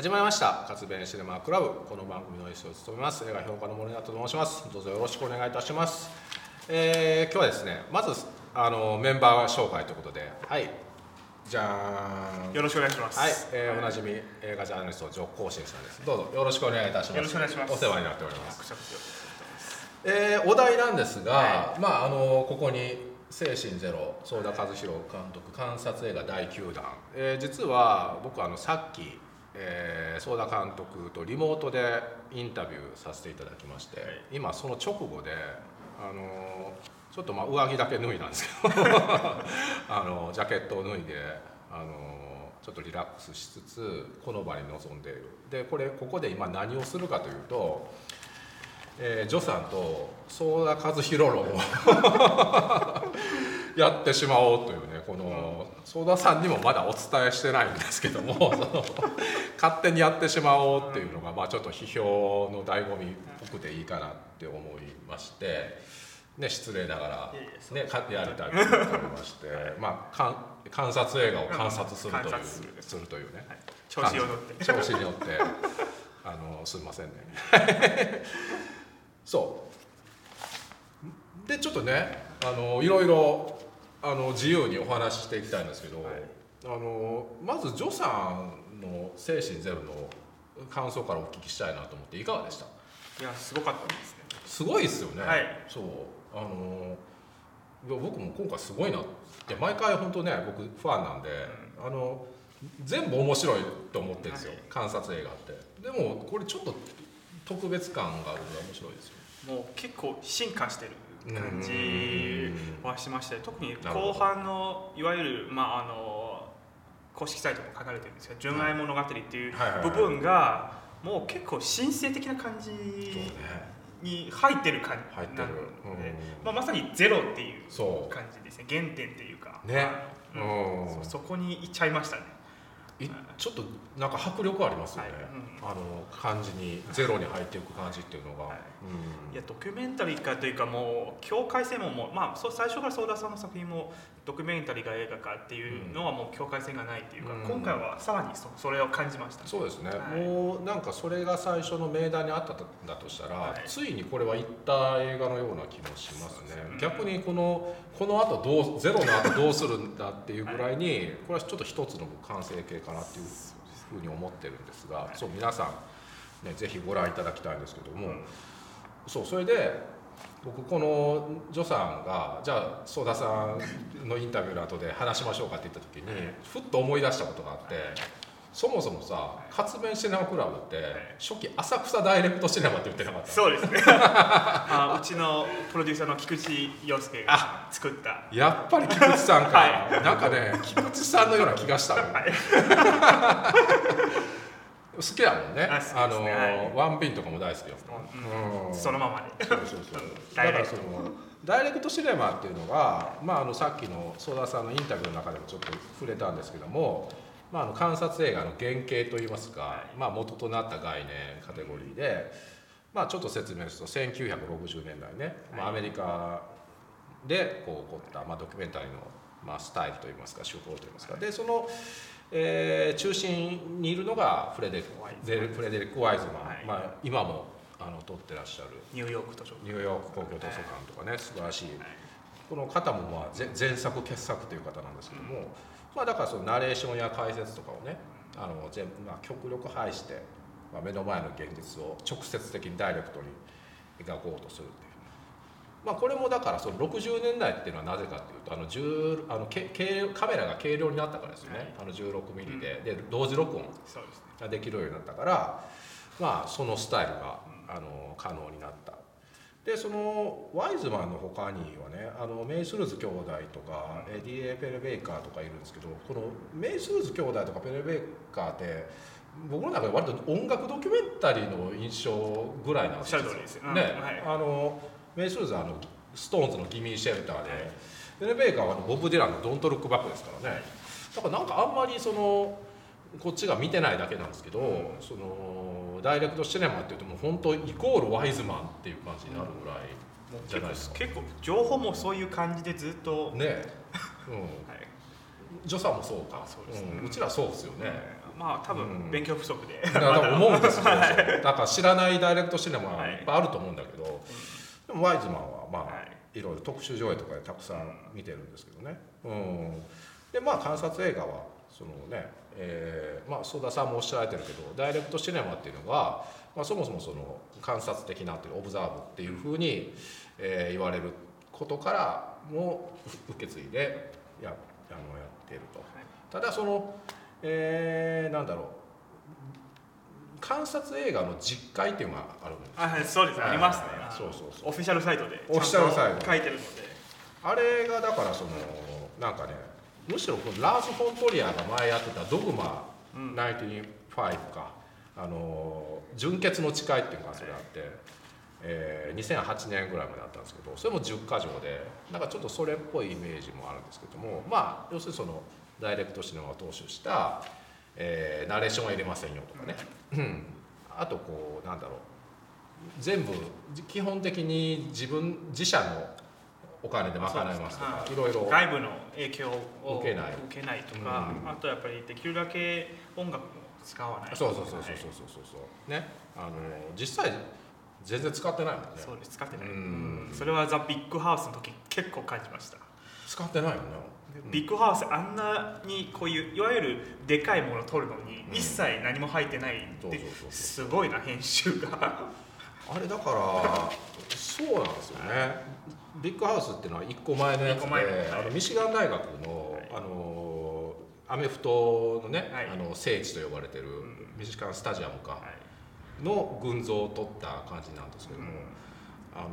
始まりました。活弁シネマクラブ。この番組の MC を務めます。映画評価の森と申します。どうぞよろしくお願いいたします、えー今日はですねまずあのメンバー紹介ということで。はい。じゃーん。よろしくお願いします。はい、えーおなじみ映画ジャーナリストジョー・コーシンさんです。どうぞよろしくお願いいたします。よろしくお願いします。お世話になっております。えーお題なんですが、はまああのここに「精神ゼロ」相田和弘監督観察映画第9弾、えー実は僕あのさっき、えー、相田監督とリモートでインタビューさせていただきまして、はい。今その直後であのちょっとまあ上着だけ脱いだんですけど あのジャケットを脱いであのちょっとリラックスしつつこの場に臨んでいる。でこれここで今何をするかというとえー、ジョさんと相田和弘論を やってしまおうというねこの相田さんにもまだお伝えしてないんですけども その勝手にやってしまおうっていうのが、まあ、ちょっと批評の醍醐味っぽくていいかなって思いまして、ね、失礼ながらね、かやりたいと思いまして、まあ、かん観察映画を観察するという,、するというね。はい。調子を乗って。調子によって あのすみませんね。そう。でちょっとねあのいろいろあの自由にお話ししていきたいんですけど、はい。あのまずジョさんの「精神ゼロ」の感想からお聞きしたいなと思っていかがでした？いやすごかったですね。すごいですよね、はい。そう。あのいや僕も今回すごいなって毎回本当ね僕ファンなんで、あの全部面白いと思ってるんですよ、はい。観察映画って。でもこれちょっと特別感があるのが面白いですよ。もう結構進化してる感じうんはしましたよ特に後半のいわゆるまああの公式サイトも書かれてるんですが純愛物語っていう部分がもう結構神聖的な感じに入ってる感じなので、うんまあ、まさにゼロっていう感じですね。原点っていうか。ね。うん。そそこに行っちゃいましたね。いちょっとなんか迫力ありますよね、はい。うん。あの感じにゼロに入っていく感じっていうのが、はい。うん。いやドキュメンタリー化というかもう境界線ももう、まあ、最初から相田さんの作品もドキュメンタリーが映画化っていうのはもう境界線がないっていうか、うん。今回はさらにそそれを感じました、そうですね、はい。もうなんかそれが最初の命題にあったんだとしたら、はい。ついにこれはいった映画のような気もしますね。うん。逆にこのこの後どうゼロの後どうするんだっていうぐらいに、これはちょっと一つの完成形かなっていうふうに思ってるんですが、はい。そう皆さん、ね、ぜひご覧いただきたいんですけども、うん。そうそれで僕このジョさんがじゃあ相田さんのインタビューの後で話しましょうかって言った時にふっと思い出したことがあってそもそもさ活弁シネマクラブって初期浅草ダイレクトシネマって言ってなかった？そうですね。あうちのプロデューサーの菊池陽介が作った。やっぱり菊池さんか、はなんかね菊池さんのような気がしたの、はい好きだもんね。あの、はい。ワンピンとかも大好きよ、そのままで。そうそうそう。ダイレクト。だからそのダイレクトシネマっていうのが、まあ、あのさっきの相田さんのインタビューの中でもちょっと触れたんですけども、まあ、あの観察映画の原型といいますか、はい。まあ、元となった概念カテゴリーで、まあ、ちょっと説明すると1960年代ね、まあ、アメリカでこう起こった、まあ、ドキュメンタリーの、まあ、スタイルといいますか手法といいますか。でその、えー中心にいるのがフレデリック・ワイズ。デルフレデリック・ワイズマン、はい。まあ、今もあの撮ってらっしゃる。ニューヨーク図書館ニューヨーク公共図書館とかね素晴らしい。はい。この方もまあぜ前作傑作という方なんですけども、まあ、だからそのナレーションや解説とかをねあの全まあ、極力排して、まあ、目の前の現実を直接的にダイレクトに描こうとするっていう。まあ、これもだからその60年代っていうのはなぜかっていうとあの10あのけ軽カメラが軽量になったからですよね、はい。あの16ミリで。で同時録音ができるようになったから、まあ、そのスタイルがあの可能になった。でそのワイズマンの他にはねあのメイズルス兄弟とか D・A・ペネベイカーとかいるんですけどこのメイズルス兄弟とかペネベイカーって僕の中で割と音楽ドキュメンタリーの印象ぐらいなんですよ。ね、はい。あのメイ・スルーズはあのストーンズの「ギミー・シェルターで」ペレベイカーはボブ・ディランの「ドント・ルック・バック」ですからね。だからなんかあんまりそのこっちが見てないだけなんですけど、そのダイレクトシネマっていうともう本当イコールワイズマンっていう感じになるぐらいじゃないですか。結構情報もそういう感じでずっと、ね。うん。はい。助さんもそうか。そうですね。ん。うちらそうですよね、まあ多分勉強不足で、だから思うんですよ、だから知らないダイレクトシネマいっぱいあると思うんだけど、でもワイズマンはまあ、い、ろいろ特殊上映とかでたくさん見てるんですけどね、うん、でまあ観察映画はそのね、えー、まあ曽田さんもおっしゃられてるけどダイレクトシネマっていうのが、まあ、そもそもその観察的なというオブザーブっていうふうに、えー、言われることからも受け継いでやあのやっていると。ただその、えー、なんだろう観察映画の実会っていうのがあるんですあ、はい、そうです、ありますね。そうそうそう。オフィシャルサイトで。オフィシャルサイト。書いてるので。あれがだからそのなんかねむしろこのラーズ・フォントリアが前やってた「ドグマ95」か、あの純潔の誓いっていうのがそれあって、えー、2008年ぐらいまであったんですけどそれも10か条でなんかちょっとそれっぽいイメージもあるんですけどもまあ要するにそのダイレクトシネマを踏襲した、えー、ナレーションは入れませんよとかね、うん、あとこうなんだろう。全部基本的に自分自社のお金で賄いますとかいろいろ。外部の影響を受けない。受けないとか、うん、あとやっぱりできるだけ音楽も使わないそうそうそうそうそうそうそう。ね。あの実際全然使ってないもんね。そうです。使ってない、うん、それはザ・ビッグハウスの時結構感じました。使ってないよねビッグハウスあんなにこういういわゆるでかいものを撮るのに一切何も入ってないってすごいな編集が。あれだからそうなんですよね。ビッグハウスっていうのは1個前のやつで、はい、あのミシガン大学のはい、あのアメフトのね、はい、あの聖地と呼ばれてるミシガンスタジアムかの群像を取った感じなんですけども、あの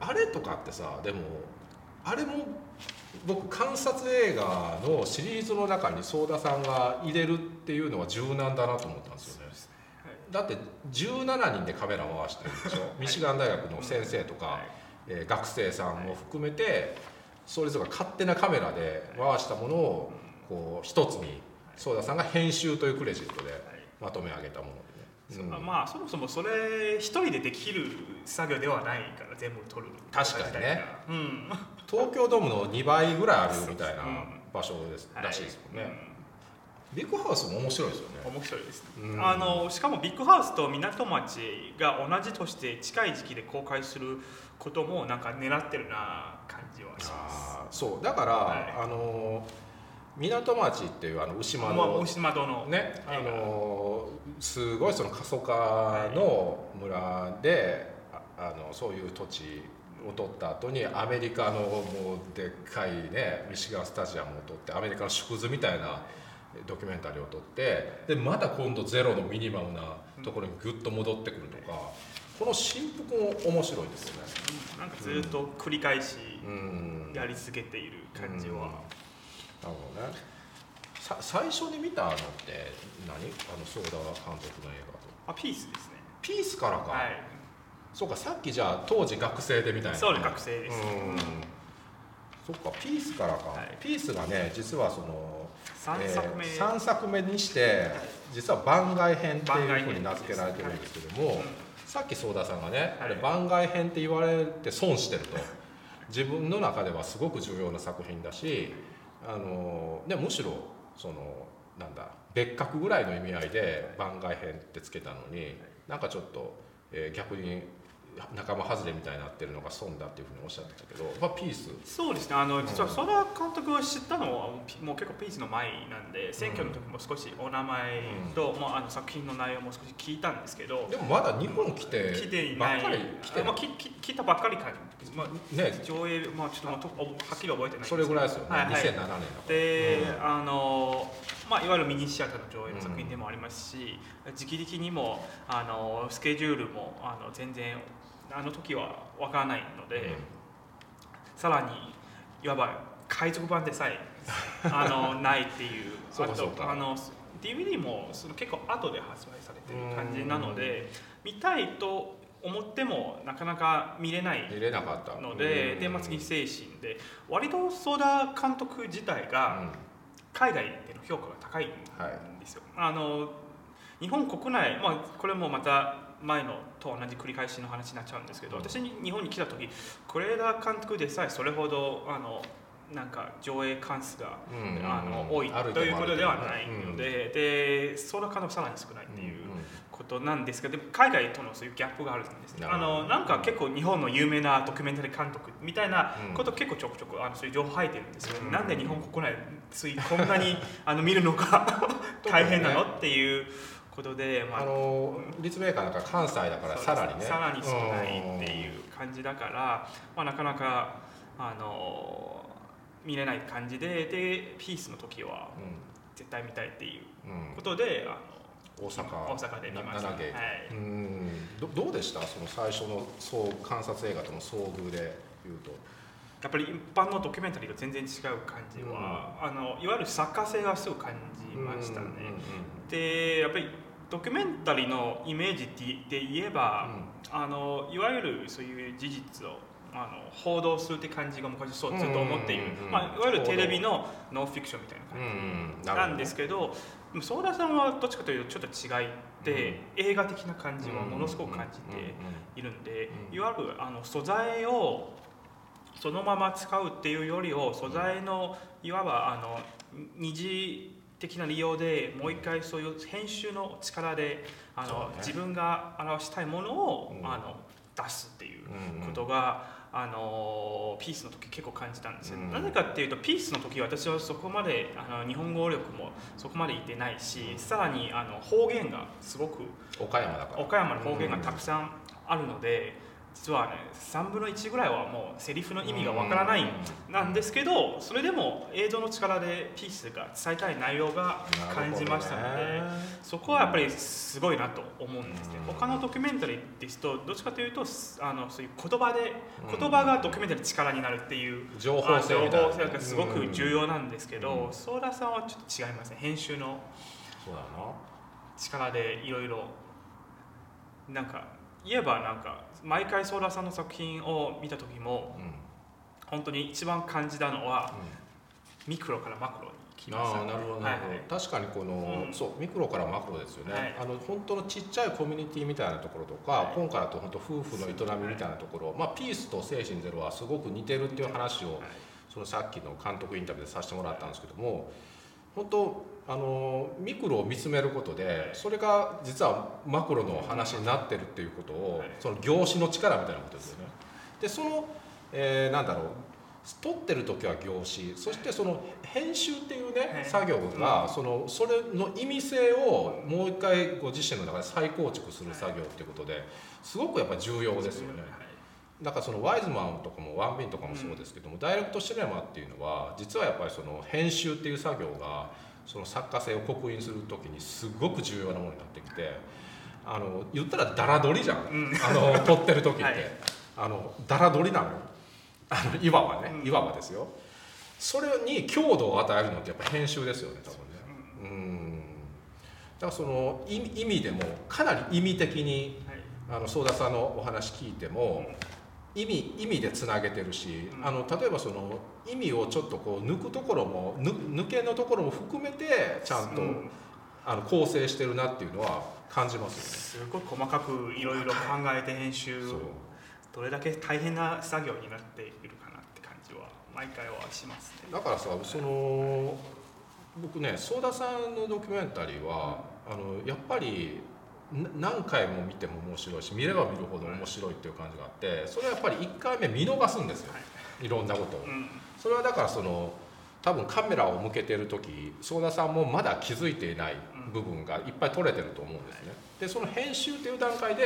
あれとかってさでもあれも僕観察映画のシリーズの中にソーダさんが入れるっていうのは柔軟だなと思ったんですよね。だって17人でカメラ回してるでしょ、ミシガン大学の先生とか、えー、学生さんも含めてそれぞれ勝手なカメラで回したものをこう一つにソーダさんが編集というクレジットでまとめ上げたものうん、まあそもそもそれ一人でできる作業ではないから全部撮る。確かにね、うん、東京ドームの2倍ぐらいあるみたいな場所です、らしいですもんね、はい。ビッグハウスも面白いですよね。面白いです、あのしかもビッグハウスと港町が同じとして近い時期で公開することもなんか狙ってるな感じはします。そう。だから、はい、あの港町っていうあの牛窓。牛窓の。ねあのすごいその過疎化の村で、はい、あのそういう土地を取った後にアメリカのもうでっかいねミシガンスタジアムを取ってアメリカの縮図みたいなドキュメンタリーを撮ってでまた今度ゼロのミニマムなところにグッと戻ってくるとか、この振幅も面白いですよね。なんかずっと繰り返しやり続けている感じは。なるほどね。さ最初に見たのって何？あのソーダ監督の映画と。あピースですね。ピースからか。はい。そうかさっきじゃあ当時学生でみたいな。そう学生です。うん。そっかピースからか、はい、ピースがね実はその3作目、えー、3作目にして実は番外編っていうふうに名付けられてるんですけども、はいうん、さっきソーダさんがね、あれ番外編って言われて損してると自分の中ではすごく重要な作品だしあのでむしろそのなんだ別格ぐらいの意味合いで番外編ってつけたのになんかちょっと、えー、逆に仲間外れみたいになってるのが損だっていうふうにおっしゃってたけど、まあ、ピース。そうですね。あの実はその監督を知ったのはもう結構ピースの前なんで選挙の時も少しお名前と、うん、まあ、あの作品の内容も少し聞いたんですけどでもまだ日本来て来てい。ない来てまあ、きき来たばっかりか、まあね、上映、まあ、ちょっとはっきり覚えてないそれぐらいですよね、はいはい、2007年で、うん、あのまあ、いわゆるミニシアターの上映の作品でもありますし、うん、時期的にもあのスケジュールもあの全然あの時は分からないので、うん、さらにいわば海賊版でさえ あのないっていうそうあの DVD もその結構後で発売されてる感じなので見たいと思ってもなかなか見れない見れなかった。のでで、まあ、次精神で。割とソーダ監督自体が海外での評価が高いんですよ。はい、あの日本国内、まあ、これもまた前のと同じ繰り返しの話になっちゃうんですけど私に日本に来た時是枝監督でさえそれほどあのなんか上映関数が、うん。うんうん。あの多いということではないうんので、でその可能性さらに少ないっていう。うんことなんですけどでも海外とのそういうギャップがあるんですね。あのなんか結構日本の有名なドキュメンタリー監督みたいなこと結構ちょくちょくあのそういう情報入ってるんですよ、うん。なんで日本国内ついこんなにあの見るのが 大変なの？っていうことで、まあの立命館なんか関西だからさらにね。さらに少ないっていう感じだから、まあ、なかなかあの見れない感じででピースの時は絶対見たいっていううん。うんことであ大阪。の大阪で見ました、な7芸。はい。うん。どどうでした？その最初のそう観察映画との遭遇で言うとやっぱり一般のドキュメンタリーと全然違う感じは、あのいわゆる作家性がすごく感じましたね、うんうんうんでやっぱりドキュメンタリーのイメージでで言えば、あのいわゆるそういう事実をあの報道するって感じが昔そうずっと思っている、うんうんうんうんまあ、いわゆるテレビのノンフィクションみたいな感じ、うんうん。なんですけど相田さんはどっちかというとちょっと違いって、映画的な感じをものすごく感じているんで、うん。いわゆるあの素材をそのまま使うっていうよりを素材のいわばあの二次的な利用でもう一回そういう編集の力であの、自分が表したいものを、うん。あの出すっていううんうん。ことが、あのピースの時結構感じたんですよ、うん。なぜかっていうとピースの時私はそこまであの日本語力もそこまでいってないしさらにあの方言がすごく岡山だから。岡山の方言がたくさんあるので、実はね3分の1ぐらいはもうセリフの意味がわからないなんですけどそれでも映像の力でピースが伝えたい内容が感じましたので、そこはやっぱりすごいなと思うんですね、うん。他のドキュメンタリーですとどっちかというとあのそういう言葉でうん。言葉がドキュメンタリーの力になるっていう、情報性がすごく重要なんですけど、うん。ソーダさんはちょっと違いますね編集の力でいろいろなんか言えばなんか毎回ソーダさんの作品を見た時もうん。本当に一番感じたのはミクロからマクロに来ました。なるほどはいはい。確かにこの、うん。そうミクロからマクロですよね、はい。あの本当のちっちゃいコミュニティみたいなところとか、はい。今回だと本当夫婦の営みみたいなところ、まあ、ピースと精神ゼロはすごく似てるっていう話を、はいそのさっきの監督インタビューでさせてもらったんですけども本当あのミクロを見つめることでそれが実はマクロの話になってるっていうことを、はい。その業種の力みたいなことですよね。でその、えーなんだろう撮ってる時は業種そしてその編集っていうね、はい。作業が、そのそれの意味性をもう一回ご自身の中で再構築する作業っていうことですごくやっぱ重要ですよね。だからそのワイズマンとかもワンビンとかもそうですけども、ダイレクトシネマっていうのは実はやっぱりその編集っていう作業がその作家性を刻印する時にすごく重要なものになってきてあの言ったらダラ撮りじゃん、うん。あの 撮ってる時って、はい。あのダラ撮りなのよ。あのいわばね。うん。いわばですよ。それに強度を与えるのってやっぱ編集ですよね多分ね。うん。だからその意味でもかなり意味的にはい。あの相田さんのお話聞いても、意味意味でつなげてるし、うん。あの例えばその意味をちょっとこう抜くところもぬ抜けのところも含めてちゃんと、うん。あの構成してるなっていうのは感じますすごい細かくいろいろ考えて編集どれだけ大変な作業になっているかなって感じは毎回はしますね。だからさその僕ね相田さんのドキュメンタリーは、あのやっぱりな何回も見ても面白いし見れば見るほど面白いっていう感じがあってそれはやっぱり1回目見逃すんですよ、い。ろんなことを。うん。それはだからその多分カメラを向けてる時相田さんもまだ気づいていない部分がいっぱい撮れてると思うんですね。でその編集っていう段階で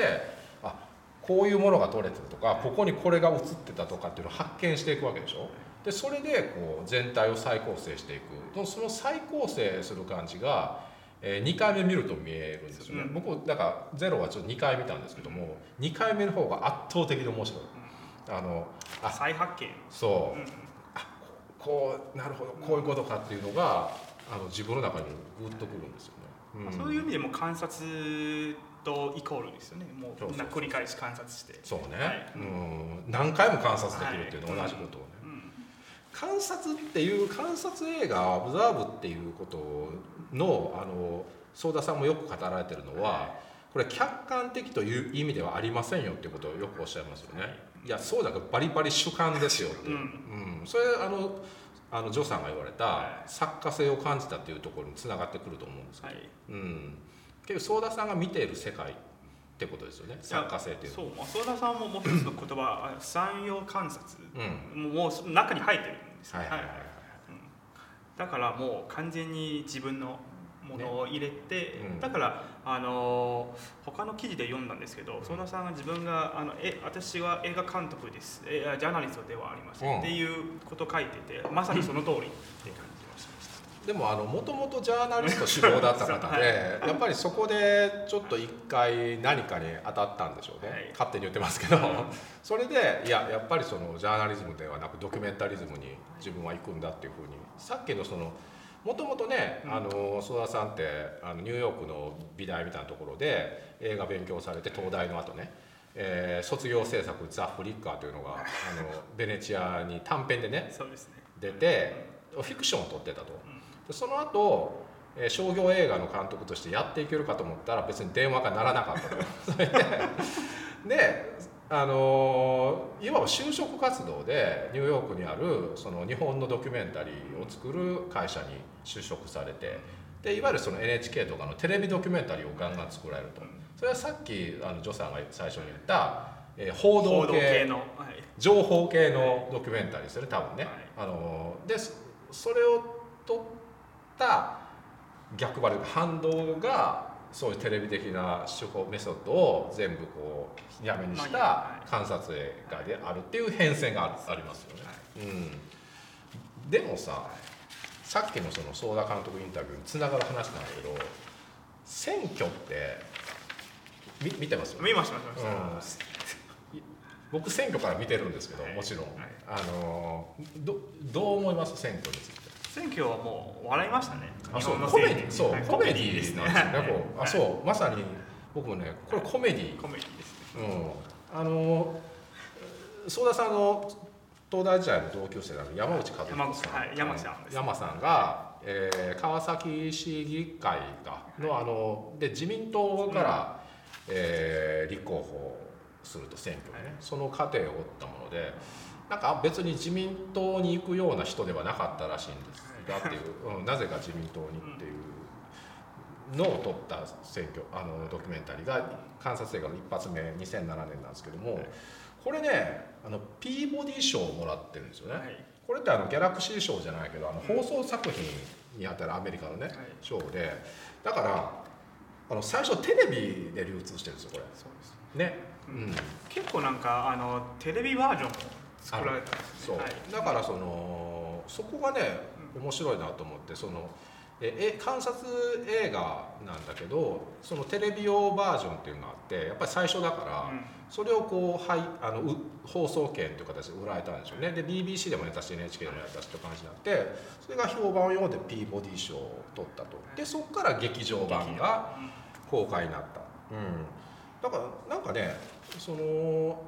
あこういうものが撮れてるとかここにこれが映ってたとかっていうのを発見していくわけでしょ。でそれでこう全体を再構成していく。その再構成する感じが、え2回目見ると見えるんですよね、うん僕だからゼロはちょっと2回見たんですけども2回目の方が圧倒的で面白い。あのあ再発見。そう。うんこうなるほどこういうことかっていうのがあの自分の中にグッとくるんですよね。まあそういう意味でも観察とイコールですよね。もそう繰り返し観察して。そうね、はい。うん。何回も観察できるっていうのは同じことをね、うん。観察っていう観察映画オブザーブっていうことのあの相田さんもよく語られてるのはこれ客観的という意味ではありませんよっていうことをよくおっしゃいますよね。い。やそうだけどバリバリ主観ですよって。いう、うん。うん。それあのあのジョさんが言われたはい。作家性を感じたっていうところにつながってくると思うんですけど、はい。うん、結局相田さんが見ている世界ってことですよね。作家性っていうのそう。まあ相田さんももう一つの言葉あ産業観察うん。もう中に入ってるんですよ。はいはいはいはいだからもう完全に自分のものを入れて、うん。だからあのー他の記事で読んだんですけど相田さんが自分があのえ私は映画監督です。えジャーナリストではありません、うん。っていうことを書いててまさにその通り。って感じ。でもあのもともとジャーナリスト志望だった方で、やっぱりそこでちょっと一回何かに当たったんでしょうね、はい。勝手に言ってますけど、うん。それでいややっぱりそのジャーナリズムではなくドキュメンタリズムに自分は行くんだっていうふうに。さっきのそのもともとね、うん。あの曽田さんってあのニューヨークの美大みたいなところで映画勉強されて東大の後ね、えー卒業制作「ザ・フリッカー」というのがあのベネチアに短編でねね。出てフィクションを撮ってたと。うんでその後えー商業映画の監督としてやっていけるかと思ったら別に電話が鳴らなかったと。でであのーいわば就職活動でニューヨークにあるその日本のドキュメンタリーを作る会社に就職されてでいわゆるその NHK とかのテレビドキュメンタリーをガンガン作られると。それはさっきあのジョさんが最初に言った、えー報道系系の、はい、情報系のドキュメンタリーですよね多分ね、はい。あのでそそれを撮った逆張り反動がそういうテレビ的な手法メソッドを全部こうやめにしたは観察映画であるっていう変遷があるありますよね、うん、でもささっきのその相田監督インタビューにつながる話なんだけど選挙ってみ見てます？よね見ました見ました、僕選挙から見てるんですけどはいもちろん、はい。あのどどう思います？選挙について選挙はもう笑いましたね。あそう。コメディそう。コメディですね。はい。あそう。まさに僕もねこれコメディコメディですね。うん。あの相田さんの東大時代の同級生の山内和山彦さん、はい山さん山さんが、えー川崎市議会がのあので自民党から、えー立候補すると選挙にね、はい。その過程を追ったものでなんか別に自民党に行くような人ではなかったらしいんですがっていう、うんなぜか自民党にっていうのを取った選挙あのドキュメンタリーが観察映画の一発目2007年なんですけども、はい。これねあのピーボディ賞をもらってるんですよね。はい。これってあのギャラクシー賞じゃないけどあの放送作品にあたるアメリカのね、はい。賞で。だからあの最初テレビで流通してるんですよこそうです。れね、ううんん。結構なんかあのテレビバージョンも作られたんですそう。ね。はいだからそのそこがね面白いなと思ってそのええ観察映画なんだけどそのテレビ用バージョンっていうのがあってやっぱり最初だから、うん。それをこう、はい、あのう放送権という形で売られたんでしょうね。で BBC でもやったし NHK でもやったしって感じになってそれが評判を読んでピーボディ賞を取ったと。でそこから劇場版が公開になった、うん、だからなんかねその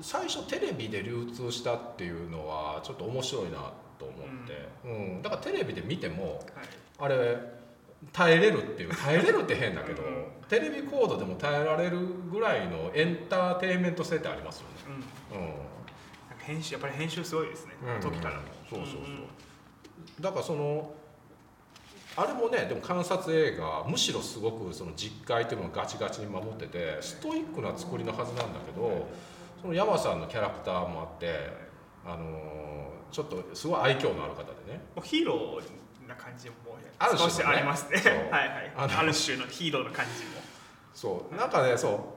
最初テレビで流通したっていうのはちょっと面白いなと思って、うん。だからテレビで見てもはい。あれ耐えれるっていう耐えれるって変だけど、うん。テレビコードでも耐えられるぐらいのエンターテインメント性ってありますよね。うん。うん。編集やっぱり編集すごいですね。時から。も。そうそうそう、んだからそのあれもねでも観察映画むしろすごくその実会っていうのをガチガチに守っててストイックな作りのはずなんだけどその山さんのキャラクターもあってあのーちょっとすごい愛嬌のある方でね。もうヒーローな感じもある種のねありますね。はいはい。ある種のヒーローの感じも。そう。なんかねそ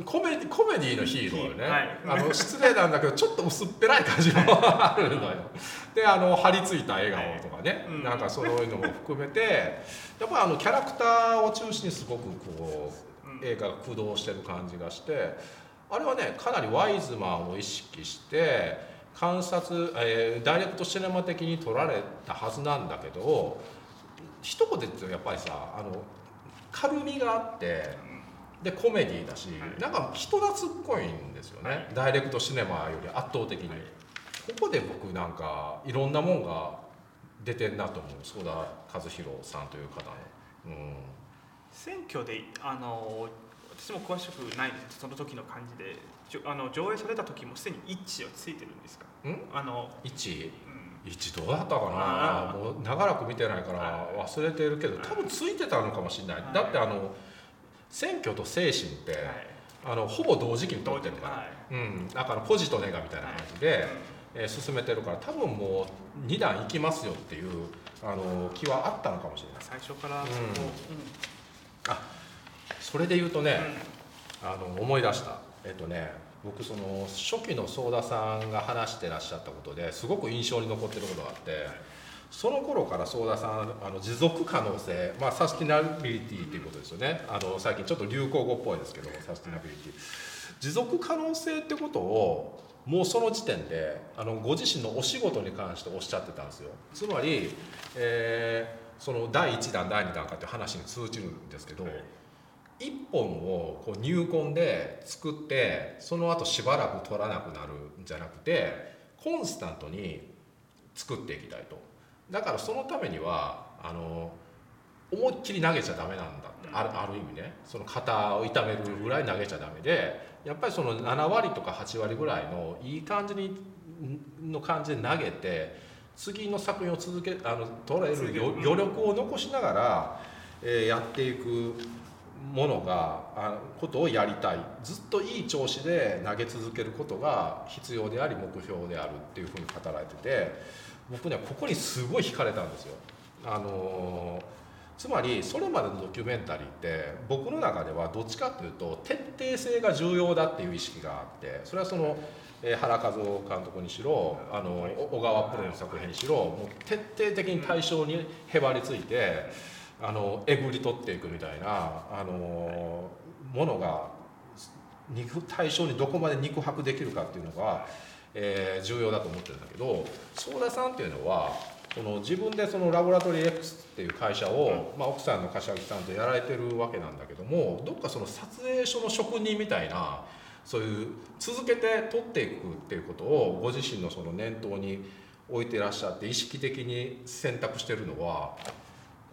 う。コメディコメディのヒーローよね、はい。あの失礼なんだけどちょっと薄っぺらい感じもあるのよ。であの張り付いた笑顔とかね、はいうん。なんかそういうのも含めて。やっぱりあのキャラクターを中心にすごくこうん。う映画が駆動してる感じがしてあれはねかなりワイズマンを意識して観察、えーダイレクトシネマ的に撮られたはずなんだけど一言で言うとやっぱりさあの軽みがあってでコメディだし、はい。なんか人懐っこいんですよね、はい。ダイレクトシネマより圧倒的に、はい。ここで僕なんかいろんなもんが出てんなと思う。相田和弘さんという方の、うん、選挙であの私も詳しくないんですその時の感じであの上映された時もすでに一致はついてるんですか？ん？あの、一うん。一度だったかな？もう長らく見てないから忘れてるけど多分ついてたのかもしれない、だってあの選挙と精神って、あのほぼ同時期に取ってるから、うん、だからポジとネガみたいな感じで、えー進めてるから多分もう2段いきますよっていうあの気はあったのかもしれない。最初からそこ、それで言うとね、あの思い出した。えっとね僕その初期の想田さんが話してらっしゃったことですごく印象に残ってることがあってその頃から想田さんあの持続可能性、まあ、サスティナビリティっていうことですよね。あの最近ちょっと流行語っぽいですけどサスティナビリティ。持続可能性ってことをもうその時点であのご自身のお仕事に関しておっしゃってたんですよ。つまり、えーその第1弾第2弾かっていう話に通じるんですけど、一本をこう入魂で作ってその後しばらく取らなくなるんじゃなくてコンスタントに作っていきたいと。だからそのためにはあの思いっきり投げちゃダメなんだ。ってあるある意味ね。その肩を痛めるぐらい投げちゃダメでやっぱりその7割とか8割ぐらいのいい感じにの感じで投げて次の作品を続けあの取れる余余力を残しながら、えーやっていくものがあことをやりたいずっといい調子で投げ続けることが必要であり目標であるっていうふうに語られてて僕ねここにすごい惹かれたんですよ。あのーつまりそれまでのドキュメンタリーって僕の中ではどっちかっていうと徹底性が重要だっていう意識があってそれはその、えー原和夫監督にしろあの小川プロの作品にしろもう徹底的に対象にへばりついてあのえぐり取っていくみたいなあのものが肉対象にどこまで肉薄できるかっていうのが、えー重要だと思ってるんだけど相田さんっていうのはその自分でそのラボラトリー X っていう会社を、まあ、奥さんの柏木さんとやられてるわけなんだけどもどっかその撮影所の職人みたいなそういう続けて撮っていくっていうことをご自身のその念頭に置いてらっしゃって意識的に選択してるのは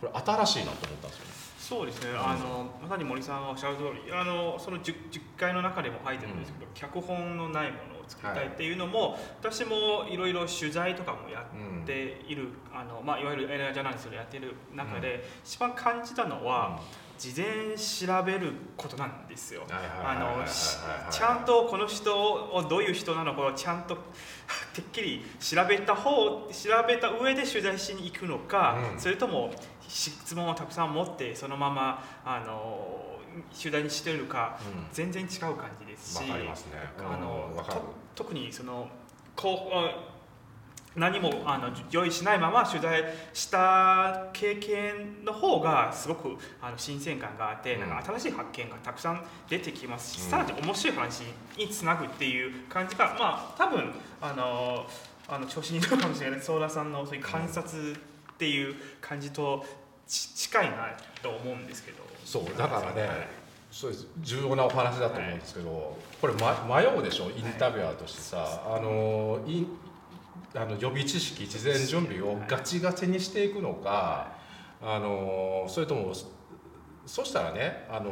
これ新しいなと思ったんですよね。そうですね、あのまさに森さんがおっしゃる通りあのその 10, 10回の中でも書いてるんですけど、脚本のないものを作りたいっていうのも、私もいろいろ取材とかもやっている、あのまあ、いわゆる映画ジャーナリストでやっている中で、一番感じたのは、事前調べることなんですよ。あのしちゃんとこの人をどういう人なのかをちゃんと てっきり調べた方調べた上で取材しに行くのか、うん。それとも質問をたくさん持ってそのままあの取材にしてるかうん。全然違う感じですし、ね。あの特にそのこうあ何もあの用意しないまま取材した経験の方がすごくあの新鮮感があって、うん。なんか新しい発見がたくさん出てきますし、うん。さらに面白い話につなぐっていう感じがまあ多分あのあの調子に乗るかもしれない。相田さんのそういう観察っていう感じとち近いなと思うんですけど。そうだからねはい。そうです。重要なお話だと思うんですけど、これ、ま、迷うでしょ？インタビュアーとしてさ、あのいあの予備知識事前準備をガチガチにしていくのか、あのそれともそしたらねあの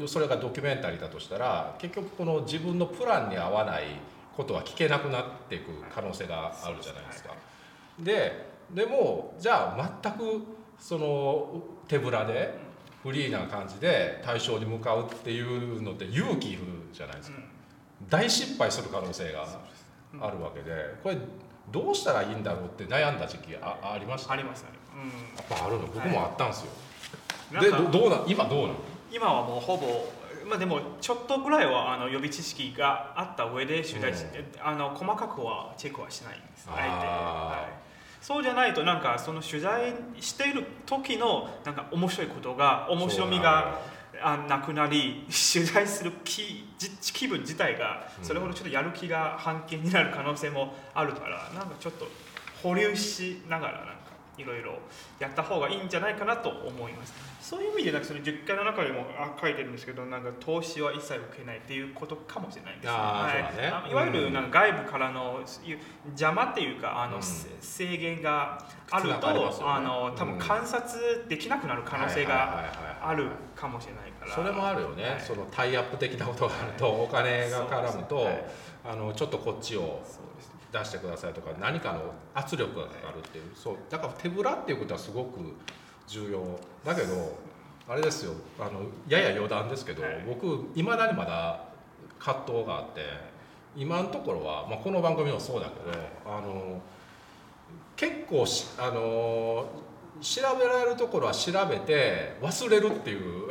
よそれがドキュメンタリーだとしたら結局この自分のプランに合わないことは聞けなくなっていく可能性があるじゃないですか。ででもじゃあ全くその手ぶらでフリーな感じで対象に向かうっていうのって勇気いるじゃないですか。大失敗する可能性があるわけでこれどうしたらいいんだろうって悩んだ時期あありました？やあります。ね、うん。っぱあるの僕もあったんですよ、なんかでどどうなん今どうなん今はもうほぼまあでもちょっとぐらいはあの予備知識があった上で取材し、あの細かくはチェックはしないんですあえて、はい、そうじゃないとなんかその取材している時のなんか面白いことが面白みがあなくなり取材する気じ気分自体がそれほどちょっとやる気が半減になる可能性もあるからなんかちょっと保留しながらなんかいろいろやった方がいいんじゃないかなと思いますそういう意味でなんかその10回の中でもあ書いてるんですけどなんか投資は一切受けないっていうことかもしれないですね。はい。ね。あいわゆるなんか外部からのいう邪魔っていうかあの、うんせ制限があると、よねあの多分観察できなくなる可能性があるかもしれないから。それもあるよね、はい。そのタイアップ的なことがあるとお金が絡むと、あのちょっとこっちを出してくださいとか何かの圧力がかかるっていう。そう。だから手ぶらっていうことはすごく重要だけどあれですよ。あのやや余談ですけど、はい。僕いまだにまだ葛藤があって今のところは、まあ、この番組もそうだけどあの結構しあの調べられるところは調べて忘れるっていう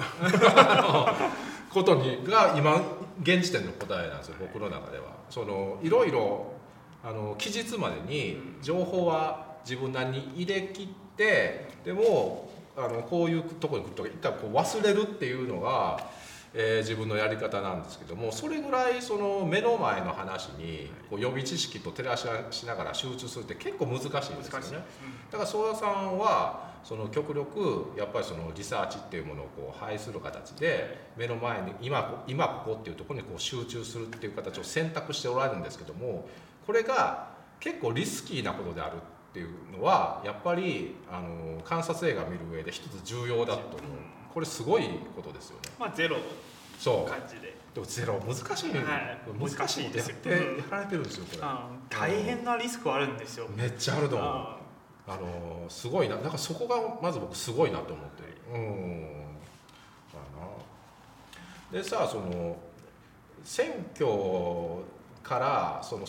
ことにが今現時点の答えなんですよ僕の中では。そのいろいろあの期日までに情報は自分なりに入れ切ってでもあのこういうところに来ると一回こう忘れるっていうのが、えー自分のやり方なんですけどもそれぐらいその目の前の話にこう予備知識と照らししながら集中するって結構難しいんですよねう。だから相田さんはその極力やっぱりそのリサーチっていうものをこう排する形で目の前に今こ今ここっていうところにこう集中するっていう形を選択しておられるんですけどもこれが結構リスキーなことであるっていうのはやっぱりあの観察映画見る上で一つ重要だと思う。これすごいことですよね。まあゼロそう。感じで、でもゼロ難しい、はい。難しいってやってやられてるんですよこれ。あ大変なリスクはあるんですよ。めっちゃあると思う。ああのすごいな。だからそこがまず僕すごいなと思って。るうん。だな。でさその選挙からその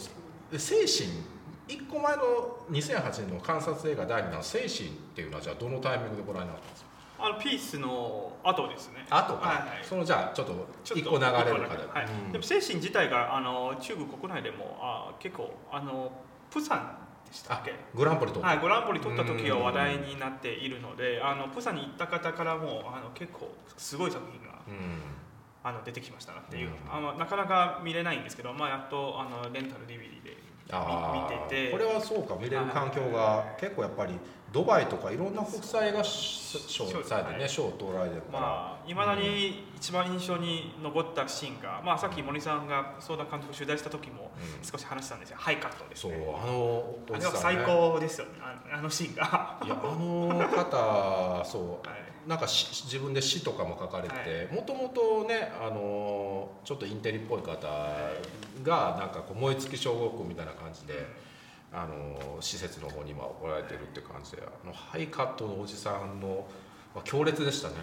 精神一個前の2008年の観察映画第2弾の精神っていうのはじゃあどのタイミングでご覧になったんですか？あのピースの後ですね。あとか、はいはい。そのじゃあちょっとちょっと一個流れるかで、はい。うん。でも精神自体があの中国国内でもあ結構あのプサンでしたっけ？グランプリと、はい、グランプリ取った時は話題になっているのであのプサンに行った方からもあの結構すごい作品がうん。あの出てきましたなっていう、うん。あのなかなか見れないんですけど、まあ、やっとあのレンタル DVD で見てて。これはそうか見れる環境が結構やっぱりドバイとかいろんな国際映画賞を取られてるから、まあいまだに一番印象に残ったシーンが、まあ、さっき森さんが相田監督取材した時もうん。少し話したんですよ、ハイカットですそうねあのおあれは最高ですよね。ああのシーンが、いやあの方そう。はいなんかし自分で詩とかも書かれてもともとねあのちょっとインテリっぽい方がなんかこう燃え尽き小国みたいな感じであの施設の方に今おられてるって感じであのハイカットのおじさんのまあ強烈でしたね。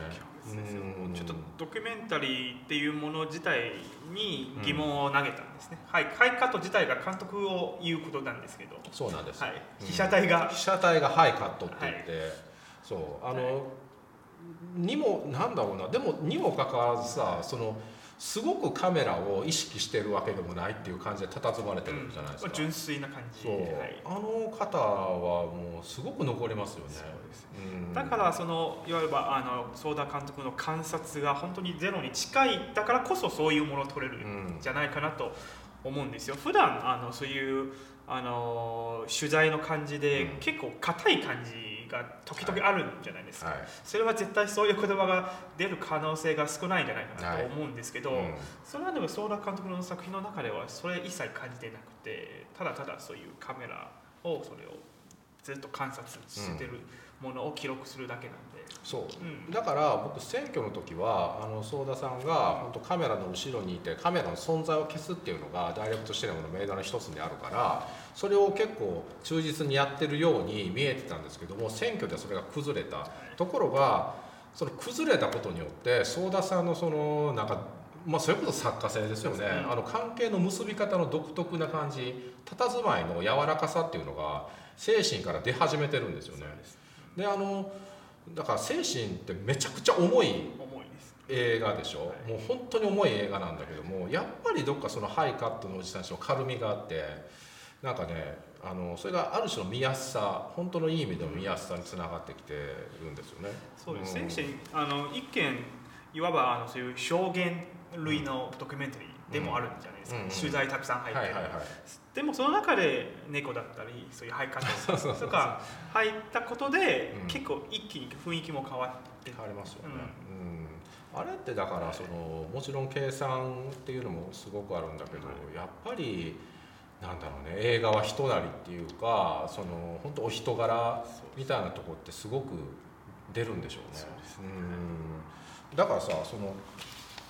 うん。ちょっとドキュメンタリーっていうもの自体に疑問を投げたんですね、はい、ハイカット自体が監督を言うことなんですけど、そうなんです、はい、うん被写体が、被写体がハイカットって言って、そう。あの、はいにもなんだろうな。でもにもかかわらずさそのすごくカメラを意識してるわけでもないっていう感じで佇まれてるじゃないですか、純粋な感じはい。あの方はもうすごく残りますよね。そうん。だからそのいわゆるあのソーダ監督の観察が本当にゼロに近いだからこそそういうものを撮れるうんんじゃないかなと思うんですよ。普段あのそういうあの取材の感じで、うん。結構硬い感じが時々あるんじゃないですか、はい。それは絶対そういう言葉が出る可能性が少ないんじゃないかなはい。と思うんですけど、うん。それはでもソーダ監督の作品の中ではそれ一切感じてなくてただただそういうカメラをそれをずっと観察してるものを記録するだけなんで、そう。うん。だから僕選挙の時はあの相田さんが本当カメラの後ろにいてカメラの存在を消すっていうのがダイレクトシネマの命題の一つにあるからそれを結構忠実にやってるように見えてたんですけども選挙でそれが崩れた。ところがその崩れたことによって相田さんのそのなんかまあそれこそ作家性ですよね、うんあの関係の結び方の独特な感じ佇まいの柔らかさっていうのが精神から出始めてるんですよね。であのだから精神ってめちゃくちゃ重い映画でしょ、はいもう本当に重い映画なんだけどもやっぱりどっかそのハイカットのおじさんたちの軽みがあってなんかねあのそれがある種の見やすさ本当のいい意味での見やすさにつながってきてるんですよね。そうです。ね、ん。しあの一見いわばあのそういう証言類のドキュメンタリーでもあるんじゃないですか、うん。うん。取材たくさん入ってる、はいはいはい。でもその中で猫だったりそういうハイカ そうそうそうットとか入ったことで、うん。結構一気に雰囲気も変わって。変わりますよね、うん。あれってだからそのもちろん計算っていうのもすごくあるんだけど、やっぱりなんだろうね映画は人なりっていうかその本当お人柄みたいなとこってすごく出るんでしょうね。そうですうん。だからさその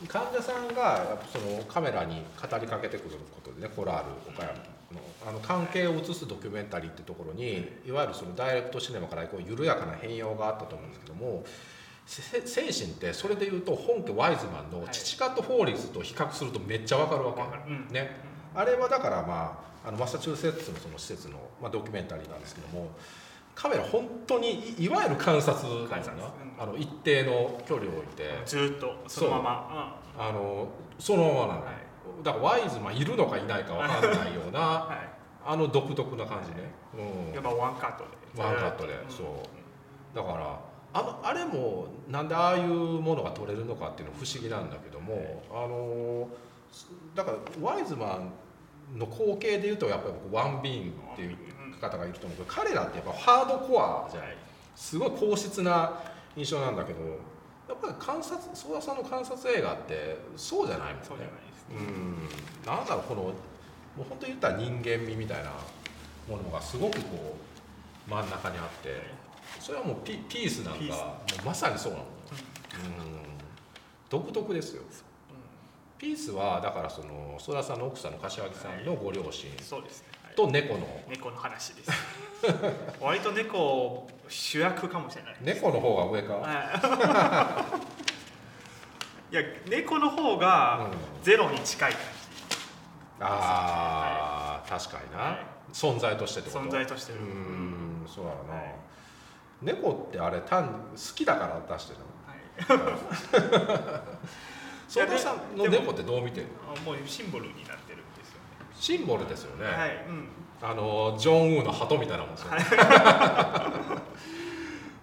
患者さんがそのカメラに語りかけてくることでねコラール岡山のあの関係を映すドキュメンタリーってところにい。わゆるそのダイレクトシネマからこう緩やかな変容があったと思うんですけどもせ精神ってそれでいうと本家ワイズマンの「チチカット・フォーリーズ」と比較するとめっちゃわかるわけ、わかる。うん。ねあれはだからまああのマサチューセッツのその施設の、まあ、ドキュメンタリーなんですけどもカメラ本当にいいわゆる観察なうんあの一定の距離を置いてずーっとそのまま。あのそのままなの、はいだからワイズマンいるのかいないかわかんないよううんなはあの独特な感じね、いやっぱワンカットで。ワンカットでん。そう。だからあのあれもなんでああいうものが撮れるのかっていうのは不思議なんだけども、あのだからワイズマンの後継でいうとやっぱり僕ワンビーンっていう方がいると思うけど彼らってやっぱハードコアじゃないすごい硬質な印象なんだけどやっぱり観察曽田さんの観察映画ってそうじゃないもんね。そうじゃないですね。うん。なんだろうこのもう本当に言ったら人間味みたいなものがすごくこう真ん中にあってそれはもうピピースなんかもうまさにそうなの、うん、独特ですよピースはだからその曽田さんの奥さんの柏木さんのご両親そうですね。はい。と猫の。猫の話です。割と猫主役かもしれない猫の方が上か、はい。いや猫の方がうん。ゼロに近い感ああ、確かにな、はい。存在としてってじこと？存在としてる。うーんそうだろうな、はい。猫ってあれ単に好きだから出してるの？はい 相田さんのでも猫ってどう見てるあもうシンボルになってるんですよね。シンボルですよね、はい、うん、あのジョン・ウーの鳩みたいなもんですよ。ね、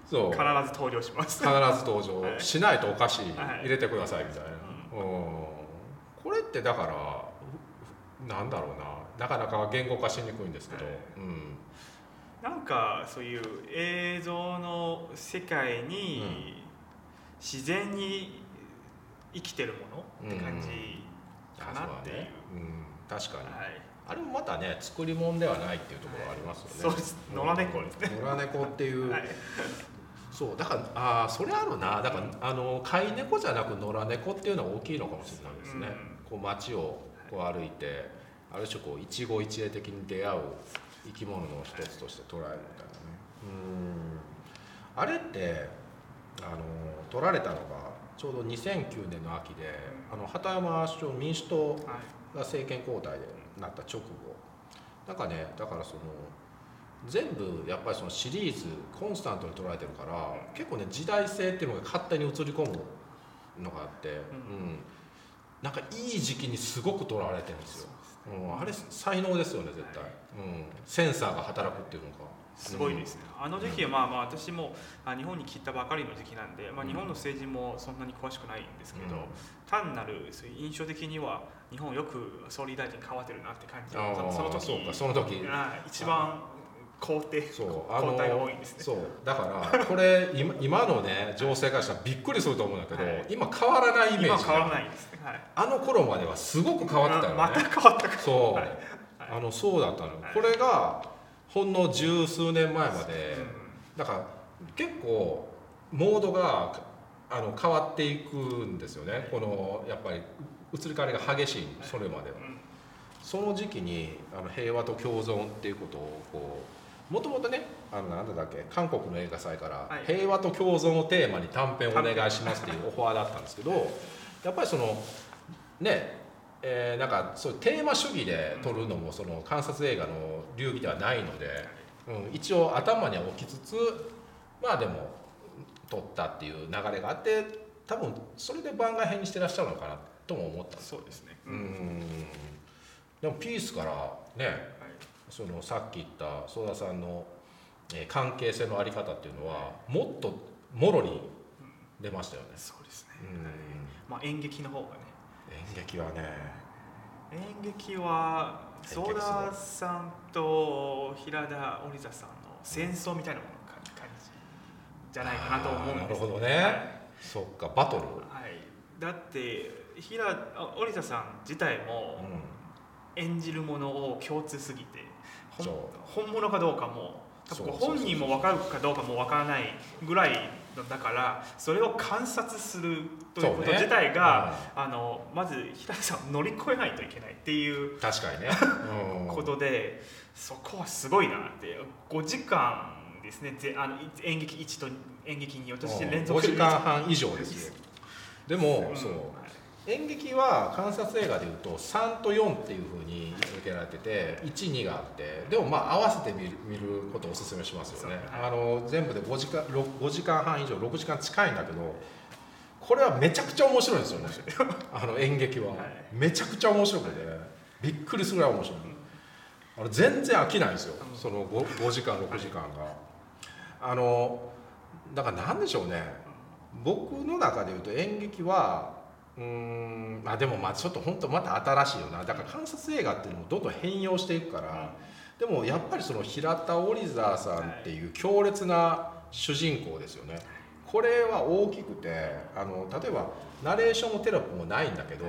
そう。必ず登場します。必ず登場、はい。しないとおかしい、はい。入れてくださいみたいな、うん。これってだからなんだろうな。なかなか言語化しにくいんですけど、はい。うん。なんかそういう映像の世界に自然に生きてるものって感じかなっていう、あそうだねうん、確かに、はい。あれもまたね作り物ではないっていうところがありますよね、そうです。野良猫。ですね野良猫っていう、はい。そう。だからああそれあるな。だからあの飼い猫じゃなく野良猫っていうのは大きいのかもしれないですね、こう街をこう歩いてある種こう一期一会的に出会う生き物の一つとして捉えるみたいなね。うん。あれってあの取られたのがちょうど2009年の秋であの鳩山首相民主党はいが政権交代でなった直後。なんかねだからその全部やっぱりそのシリーズコンスタントに捉えてるから結構ね時代性っていうのが勝手に映り込むのがあって、うん。なんかいい時期にすごく撮られてるんですよ、うん、あれ才能ですよね絶対、うん、センサーが働くっていうのかすごいですね、あの時期はまあまあ私もあ日本に来たばかりの時期なんで、まあ、うん。日本の政治もそんなに詳しくないんですけど、うん。単なるそういう印象的には日本よく総理大臣変わってるなって感じその時そうかその時。はい一番肯定そうあの交代が多いんですね。そうだからこれ 今今のね情勢からしたらびっくりすると思うんだけど、はい。今変わらないイメージ今変わらないですね。はい。あの頃まではすごく変わってたよね、また変わったかそう、はい。あのそうだったの、はい。これがほんの十数年前まで、うだから結構モードがあの変わっていくんですよね。このやっぱり移り変わりが激しいそれまでは、その時期にあの平和と共存っていうことをこうもともとねあのなんだっけ韓国の映画祭からはい。平和と共存をテーマに短編お願いしますっていうオファーだったんですけどやっぱりそのねえーなんかそういうテーマ主義で撮るのもその観察映画の流儀ではないので、うん、一応頭には置きつつまあでも撮ったっていう流れがあって多分それで番外編にしてらっしゃるのかなとも思ったそうですね、うん。でもピースからねはい。そのさっき言った曽田さんの、えー関係性のあり方っていうのはもっともろに出ましたよね、そうですね、うん。まあ、演劇の方がね演劇はね演劇は演劇すごいソーダさんと平田織座さんの戦争みたいなものか感じじゃないかなと思うんですなるほどね。はい。そっかバトル、はい、だって平あ織座さん自体もう演じるものを共通すぎて、ほん本物かどうかも多分本人も分かるかどうかも分からないぐらいのだからそれを観察するということ自体が、あのまず平田さんを乗り越えないといけないっていう確かにね、うん。ことで、そこはすごいなって5時間ですね。ぜあのい演劇1と演劇2私うん連続5時間半以上ですよでも、うん。そう演劇は観察映画でいうと3と4っていうふうに位置づけられてて12があってでもまあ合わせて見る見ることをおすすめしますよね、あの全部で5時間 6, 5時間半以上6時間近いんだけどこれはめちゃくちゃ面白いんですよね。あの演劇は、はい。めちゃくちゃ面白くてびっくりするぐらい面白い。あの全然飽きないんですよ。その 5, 5時間6時間が。あのだから何でしょうね。僕の中で言うと演劇はうーんまあでもまあちょっと本当また新しいよな。だから観察映画っていうのもどんどん変容していくからでもやっぱりその平田織沢さんっていう強烈な主人公ですよね。これは大きくてあの例えばナレーションもテロップもないんだけど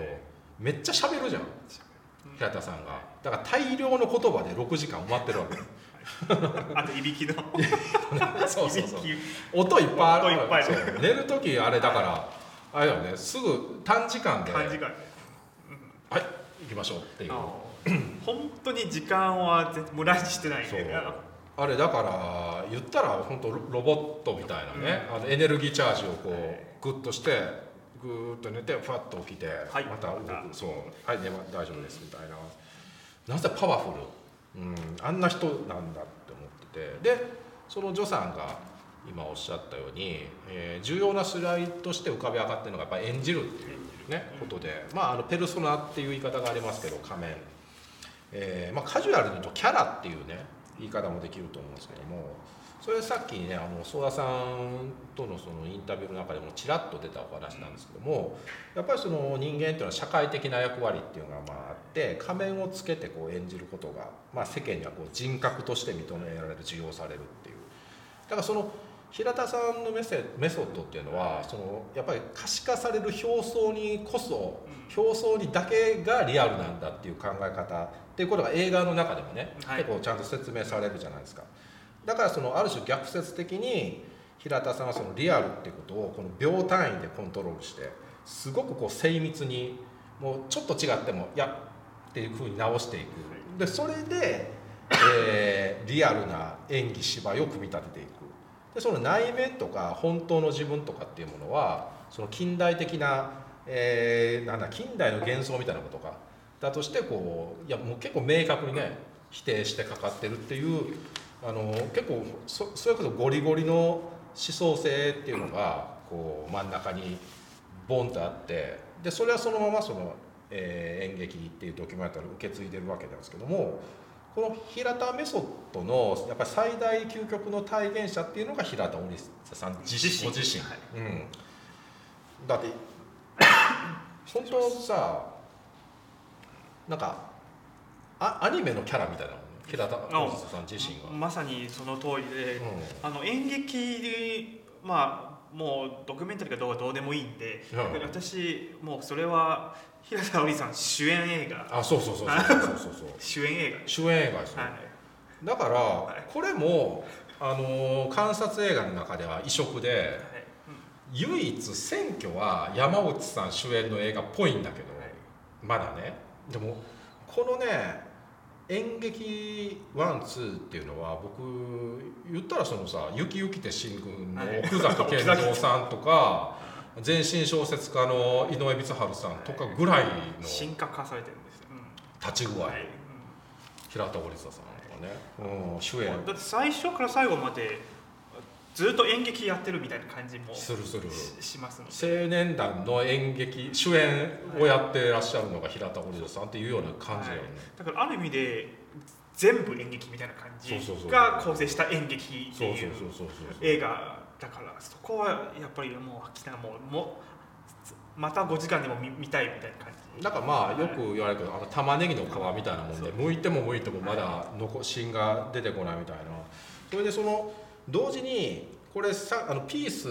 めっちゃ喋るじゃん平田さんが。だから大量の言葉で6時間埋まってるわけ。あといびきの。そうそうそう。音いっぱいある寝る時あれだからあれだよね。すぐ短時間で。感じがはい行きましょうっていう。本当に時間は全無駄にしてないんそう。であれだから言ったら本当ロロボットみたいなね、あのエネルギーチャージをこはい。うグッとしてグーッと寝てファッと起きて、はい。また。動く。そう。はい寝ま大丈夫ですみたいな。なぜパワフル、うん、あんな人なんだって思ってて。でそのジョさんが今おっしゃったように、えー重要なスライドとして浮かび上がってるのがやっぱり演じるっていうねことで、まあ、あのペルソナっていう言い方がありますけど仮面、えーまあ、カジュアルに言うとキャラっていうね言い方もできると思うんですけどもそれさっきねあの曽田さんとのそのインタビューの中でもちらっと出たお話なんですけどもやっぱりその人間っていうのは社会的な役割っていうのがまああって仮面をつけてこう演じることが、まあ、世間にはこう人格として認められる受容されるっていう。だからその平田さんのメセメソッドっていうのはそのやっぱり可視化される表層にこそ表層にだけがリアルなんだっていう考え方っていうことが映画の中でもね、はい。結構ちゃんと説明されるじゃないですか。だからそのある種逆説的に平田さんはそのリアルっていうことをこの秒単位でコントロールしてすごくこう精密にもうちょっと違ってもいやっていうふうに直していく。でそれで、えーリアルな演技芝居を組み立てていくでその内面とか本当の自分とかっていうものはその近代的な、えーなんだ近代の幻想みたいなことかだとしてこういやもう結構明確にね否定してかかってるっていうあの結構そそれこそゴリゴリの思想性っていうのがこう真ん中にボンとあってでそれはそのままその、えー演劇っていうドキュメンタリーを受け継いでるわけなんですけどもこの平田メソッドのやっぱり最大究極の体現者っていうのが平田織さん自身。ご自身、はい。うん、だって 本当さなんかあアニメのキャラみたいなもんね。平田織さん自身が。まさにその通りで、うあの演劇でまあもうドキュメンタリーかどうかどうでもいいんで、うん。私もうそれは平田織さん主演映画。ん、あそうそうそうそうそうそうそう 主演映画。主演映画ですよ、はい。だからい。これも、あのー観察映画の中では異色ではい。唯一選挙は山内さん主演の映画っぽいんだけど、はい。まだね。でもこのね演劇ワンツーっていうのは僕言ったらそのさ「ゆきゆきて新軍」のはい奥崎健三さんとか前身小説家の井上光晴さんとかぐらいの進化化されてるんですよ、立ち具合、はい。平田織田さんとかね、うん、主演。だって最初から最後までずっと演劇やってるみたいな感じもするする。ししますので。青年団の演劇主演をやってらっしゃるのが平田織田さんっていうような感じだよね、だからある意味で全部演劇みたいな感じが構成した演劇っていう映画だからそこはやっぱりもう飽きたもうもうまた5時間でも見見たいみたいな感じ。だからまあよく言われるけどあの玉ねぎの皮みたいなもんで剥いても剥いてもまだ残芯が出てこないみたいな。それでその同時にこれさあのピース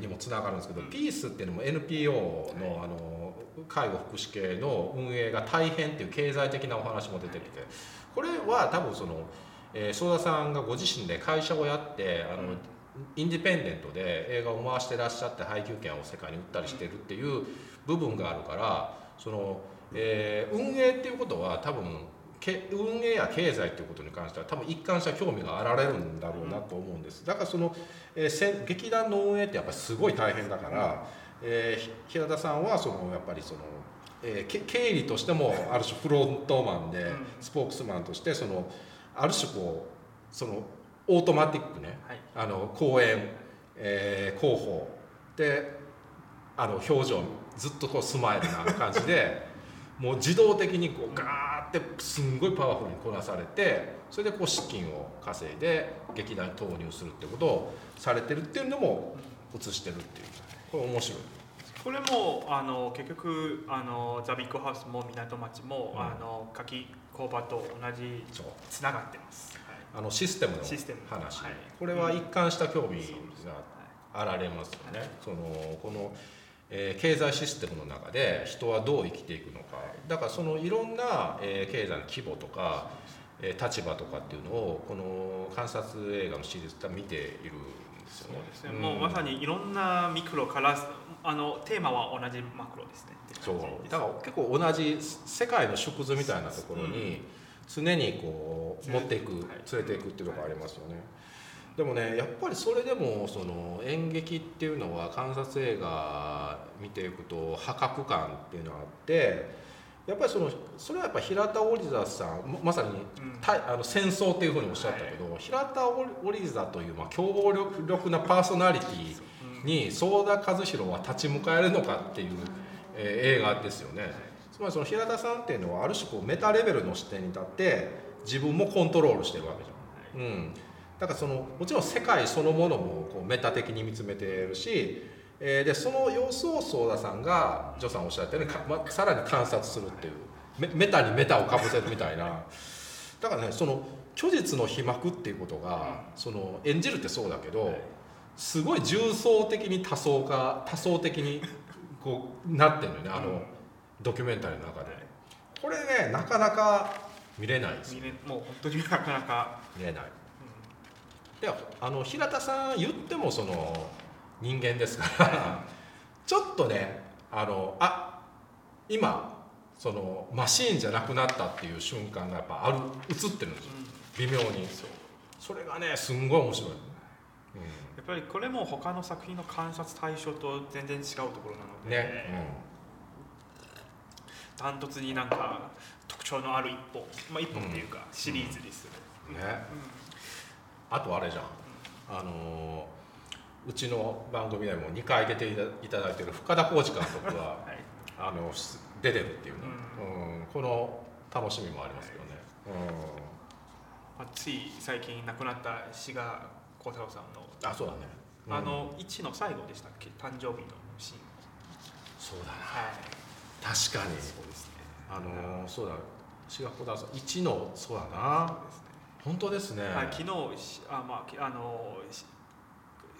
にもつながるんですけど、ピースっていうのも NPO のあの介護福祉系の運営が大変っていう経済的なお話も出てきてこれは多分その、えー、相田さんがご自身で会社をやってあのインディペンデントで映画を回してらっしゃって配給権を世界に売ったりしてるっていう部分があるからその、えー運営っていうことは多分け運営や経済っていうことに関しては多分一貫した興味があられるんだろうなと思うんです。だからその、えー劇団の運営ってやっぱりすごい大変だから、えーひ平田さんはそのやっぱりその、えーけ経理としてもある種フロントマンで、うん。スポークスマンとしてそのある種こうそのオートマティックね。はい。あの公演、えー広報であの表情ずっとこうスマイルな感じでもう自動的にこうガーってすんごいパワフルにこなされてそれでこう資金を稼いで劇団に投入するってことをされてるっていうのも映してるっていう。これ面白い。これもあの結局あのザ・ビッグハウスも港町も、うん。あの柿工場と同じつながってます、はい。あのシステムの話、はい。これは一貫した興味があられますよね。そのこの、えー経済システムの中で人はどう生きていくのか。だからそのいろんな、えー経済の規模とか、えー立場とかっていうのをこの観察映画のシリーズでは見ているんですよね。もうまさにいろんなミクロからあのテーマは同じマクロですね。そう。だから結構同じ世界の縮図みたいなところに常にこう持っていくはい連れていくっていうところありますよね。でもねやっぱりそれでもその演劇っていうのは観察映画見ていくと破格感っていうのがあってやっぱりそのそれはやっぱ平田織座さんままさにあの戦争っていうふうにおっしゃったけど、平田織座というまあ強力なパーソナリティうん。に相田和弘は立ち向かえるのかっていう、えー映画ですよね。つまりその平田さんっていうのはある種こうメタレベルの視点に立って自分もコントロールしてるわけじゃん、うん、だからそのもちろん世界そのものもこうメタ的に見つめてるし、えーでその様子を相田さんがジョさんおっしゃったようにか、ま、さらに観察するっていうメメタにメタをかぶせるみたいな。だからねその虚実の被膜っていうことが、その演じるってそうだけど、すごい重層的に多層化多層的にこうなってるのよねあの、うんドキュメンタリーの中で。これねなかなか見れないですもう本当になかなか、見れないうであの平田さん言ってもその人間ですからちょっとねあのあ今そのマシーンじゃなくなったっていう瞬間がやっぱある映ってるんですよ。んうん。微妙に。それがねすんごい面白い、うん。やっぱりこれも他の作品の観察対象と全然違うところなので、ね、ダントツになんか特徴のある一本、まあ、一本っていうかシリーズですようん、ね。うんあとあれじゃん。あのーうちの番組でも2回出ていただいてる深田浩二監督は はい。あのす出てるっていうね、うん。この楽しみもありますよね、まあ、つい最近亡くなった志賀幸太郎さんの、うん、あそうだね、うん。あの1の最後でしたっけ？誕生日のシーン。そうだな。はい。確かに。そうですね。あのーそうだ。志賀小田さん1のそうだな。そうですね本当ですね。はい、昨日しあまあきあのし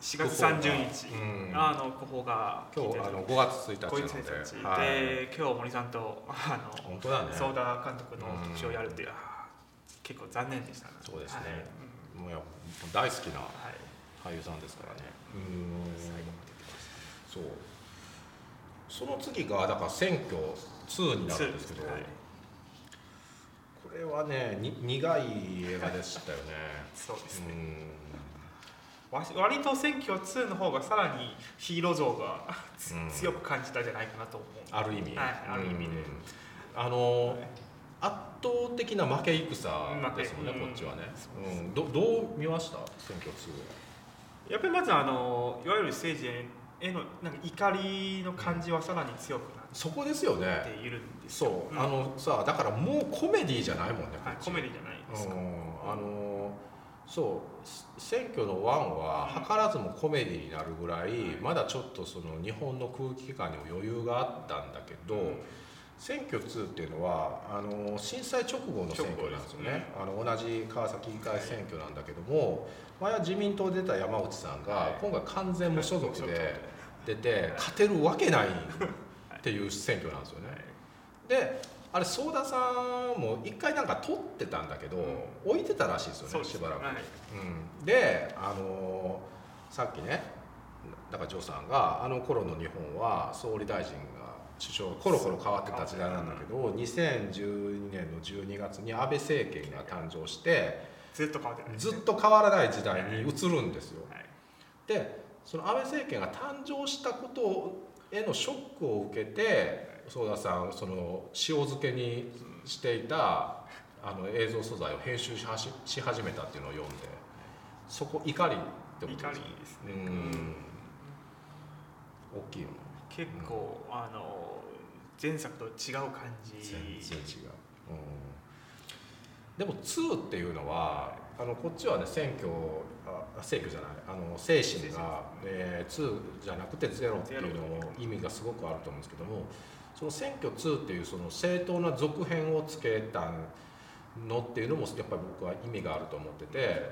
4月30日、うん。あのここが今日あの5月1日ではい。で今日森さんとあの本当だね。相田監督の特集をやるっていう、あー結構残念でしたね。そうですね。はい。うんもうや大好きなはい。俳優さんですからね。うん最後までそう。その次がだから選挙2になたるんですけど、はい。これはねに苦い映画でしたよね。そうですね、割と選挙2の方がさらにヒーロー像がつうん。強く感じたんじゃないかなと思う、んある意味、はいある意味で。うん。あの圧倒的な負け戦ですもんね、こっちはね。うんどどう見ました？選挙2やっぱりまずあのいわゆる政治へのなんか怒りの感じはさらに強くなっそこですよね。ているんですよ、そう、ん。あのさだからもうコメディじゃないもんね、はい、コメディじゃないですか、うん。あのそう。選挙の1は図らずもコメディになるぐらいまだちょっとその日本の空気感にも余裕があったんだけど、選挙2っていうのはあの震災直後の選挙なんですよね。あの同じ川崎議会選挙なんだけども前は自民党出た山内さんがはい。今回完全無所属で出て勝てるわけない っていう選挙なんですよね。であれ相田さんも一回なんか取ってたんだけど、置いてたらしいですよねしばらく。はい。うん、であのさっきねだからジョーさんがあの頃の日本は総理大臣が首相コロコロ変わってた時代なんだけど2012年の12月に安倍政権が誕生してずっと変わってない、ずっと変わらない時代に移るんですよ。はい。でその安倍政権が誕生したことへのショックを受けて曽田さんその塩漬けにしていたあの映像素材を編集しはしし始めたっていうのを読んで。そこ怒りってこと怒りですね、うん。大きいよね結構、あの前作と違う感じ。全然違う、うん、でも2っていうのはあのこっちはね選挙あ選挙じゃないあの精神が、えー、2じゃなくて0っていうのを意味がすごくあると思うんですけどもその選挙2っていうその正当な続編をつけたのっていうのもやっぱり僕は意味があると思ってて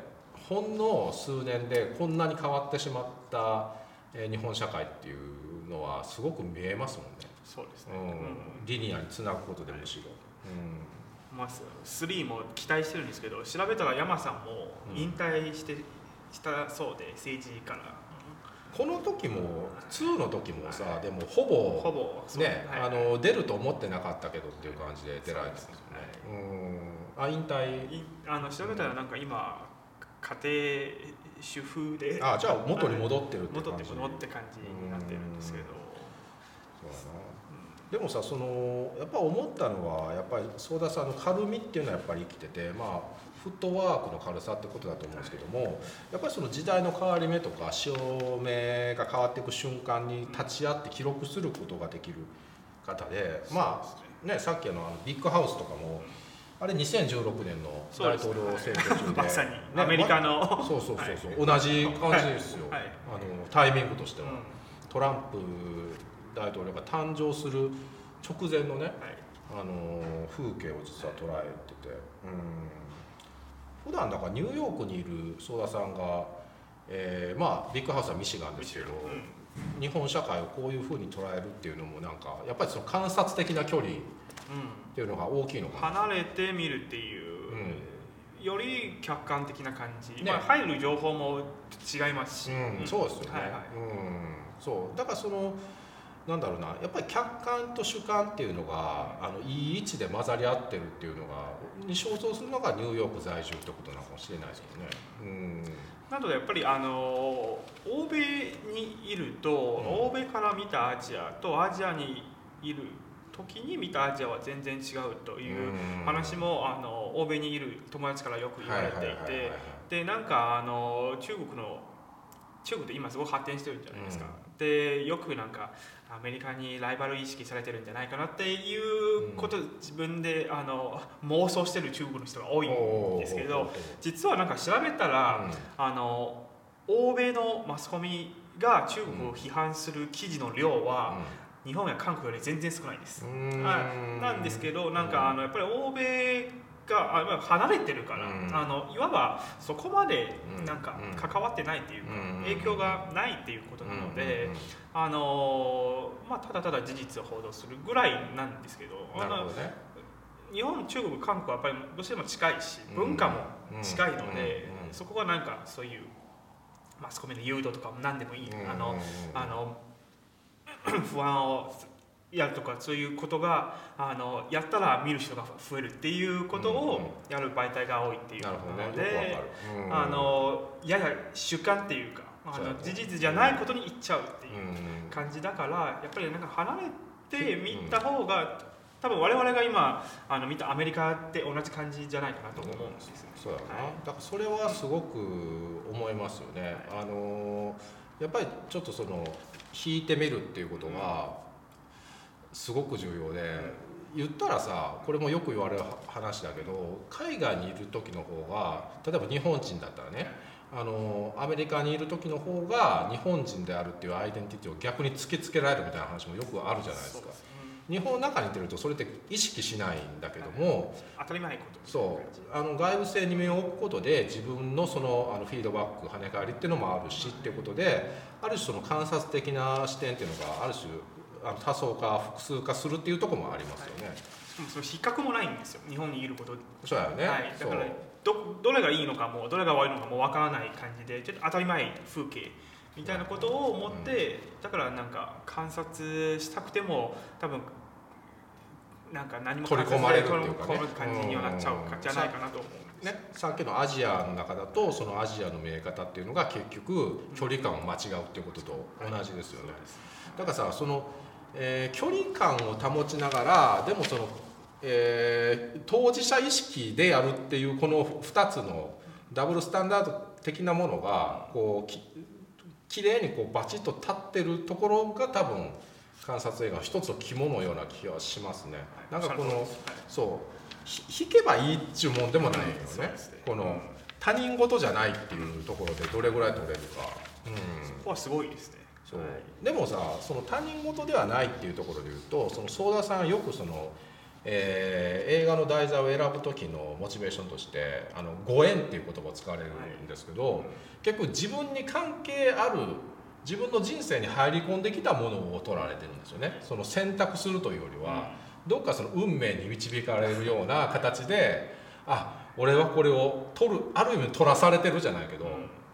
ほんの数年でこんなに変わってしまった、えー日本社会っていうのはすごく見えますもんね。そうですね、うん。うん。リニアにつなぐことでむしろ、まあ、3も期待してるんですけど調べたら山さんも引退して、したそうで政治からこの時も2の時もさ、はい。でもほぼほぼね、はい。あの出ると思ってなかったけどっていう感じで出られてますよね、うん。あ引退？いあの調べたらなんか今家庭主婦であじゃあ元に戻ってるって戻って感じ。戻って感じになってるんですけど、そうだな。でもさそのやっぱ思ったのはやっぱり相田さんの軽みっていうのはやっぱり生きててまあフットワークの軽さってことだと思うんですけどもやっぱりその時代の変わり目とか潮目が変わっていく瞬間に立ち会って記録することができる方でまあねさっきのあのビッグハウスとかもあれ2016年の大統領選挙中で、まさにねアメリカの、まそうそうそうそう、同じ感じですよ、はい。あのタイミングとしては。うん。トランプ大統領が誕生する直前のね、はい。あの風景を実は捉えてて、うん、普段だからニューヨークにいる相田さんが、えーまあビッグハウスはミシガンですけど、うん。日本社会をこういうふうに捉えるっていうのもなんかやっぱりその観察的な距離っていうのが大きいのうん、かな。離れてみるっていう、より客観的な感じ、ね。まあ、入る情報も違いますし、うん、そうですよね、はいはい。うん、そう。だからそのなんだろうなやっぱり客観と主観っていうのがあのいい位置で混ざり合ってるっていうのがに象徴するのがニューヨーク在住ってことなのかもしれないですけどね。うん。なのでやっぱりあの欧米にいると、欧米から見たアジアとアジアにいる時に見たアジアは全然違うという話も、あの欧米にいる友達からよく言われていてでなんかあの中国の中国って今すごく発展してるじゃないですか、でよくなんかアメリカにライバル意識されてるんじゃないかなっていうこと、自分であの妄想してる中国の人が多いんですけど実はなんか調べたら、あの欧米のマスコミが中国を批判する記事の量は、日本や韓国より全然少ないです。はい。なんですけどなんかあのやっぱり欧米があまあ離れてるから、うん。あのいわばそこまでうん。なんかうん。関わってないっていうか、うん。影響がないっていうことなので、うん。うん。うんあのまあ、ただただ事実を報道するぐらいなんですけどあのなるほどね。日本中国韓国はやっぱりどうしても近いしうん。文化も近いので、そこはなんかそういうマスコミの誘導とかも何でもいい、あのあの 不安をやるとかそういうことがあのやったら見る人が増えるっていうことをやる媒体が多いっていうので、る。うん。あのやや主観っていうかあの事実じゃないことに言っちゃういううん。感じだからやっぱりなんか離れて見た方が多分我々が今あの見たアメリカって同じ感じじゃないかなと思うんですよね。そうやな、はい。だからそれはすごく思いますよね、あのやっぱりちょっとその引いてみるっていうことがすごく重要で、言ったらさこれもよく言われる話だけど海外にいる時の方が例えば日本人だったらねあのアメリカにいる時の方が日本人であるっていうアイデンティティを逆に突きつけられるみたいな話もよくあるじゃないですか。日本の中にいてるとそれって意識しないんだけども、当たり前のことそう。あの外部性に身を置くことで自分のそのあのフィードバック跳ね返りっていうのもあるしっていうことである種その観察的な視点っていうのがある種あの多層化複数化するっていうところもありますよね。しかもその比較もないんですよ。日本にいること。そうやよね、はい、だからどどれがいいのかもどれが悪いのかもわからない感じでちょっと当たり前風景みたいなことを思って、だからなんか観察したくても多分なんか何も取り込まれるっていうかね。感じにはなっちゃうかうん。じゃないかなと思うんです、ね、さっきのアジアの中だとそのアジアの見え方っていうのが結局距離感を間違うっていうことと同じですよね。だからさその、えー距離感を保ちながらでもその、えー当事者意識でやるっていうこの2つのダブルスタンダード的なものがこうききれいにこうバチッと立ってるところが多分観察映画の一つの肝のような気がしますね。なんかこのそうひ弾けばいいっちゅうもんでもないよね,、この他人事じゃないっていうところでどれぐらい取れるか、うん、ここはすごいですねそう。はい。でもさその他人事ではないっていうところで言うとその相田さんよくその、えー映画の題材を選ぶ時のモチベーションとしてあのご縁っていう言葉を使われるんですけど、結構自分に関係ある自分の人生に入り込んできたものを取られてるんですよね。その選択するというよりは、どっかその運命に導かれるような形であ俺はこれを取るある意味取らされてるじゃないけど、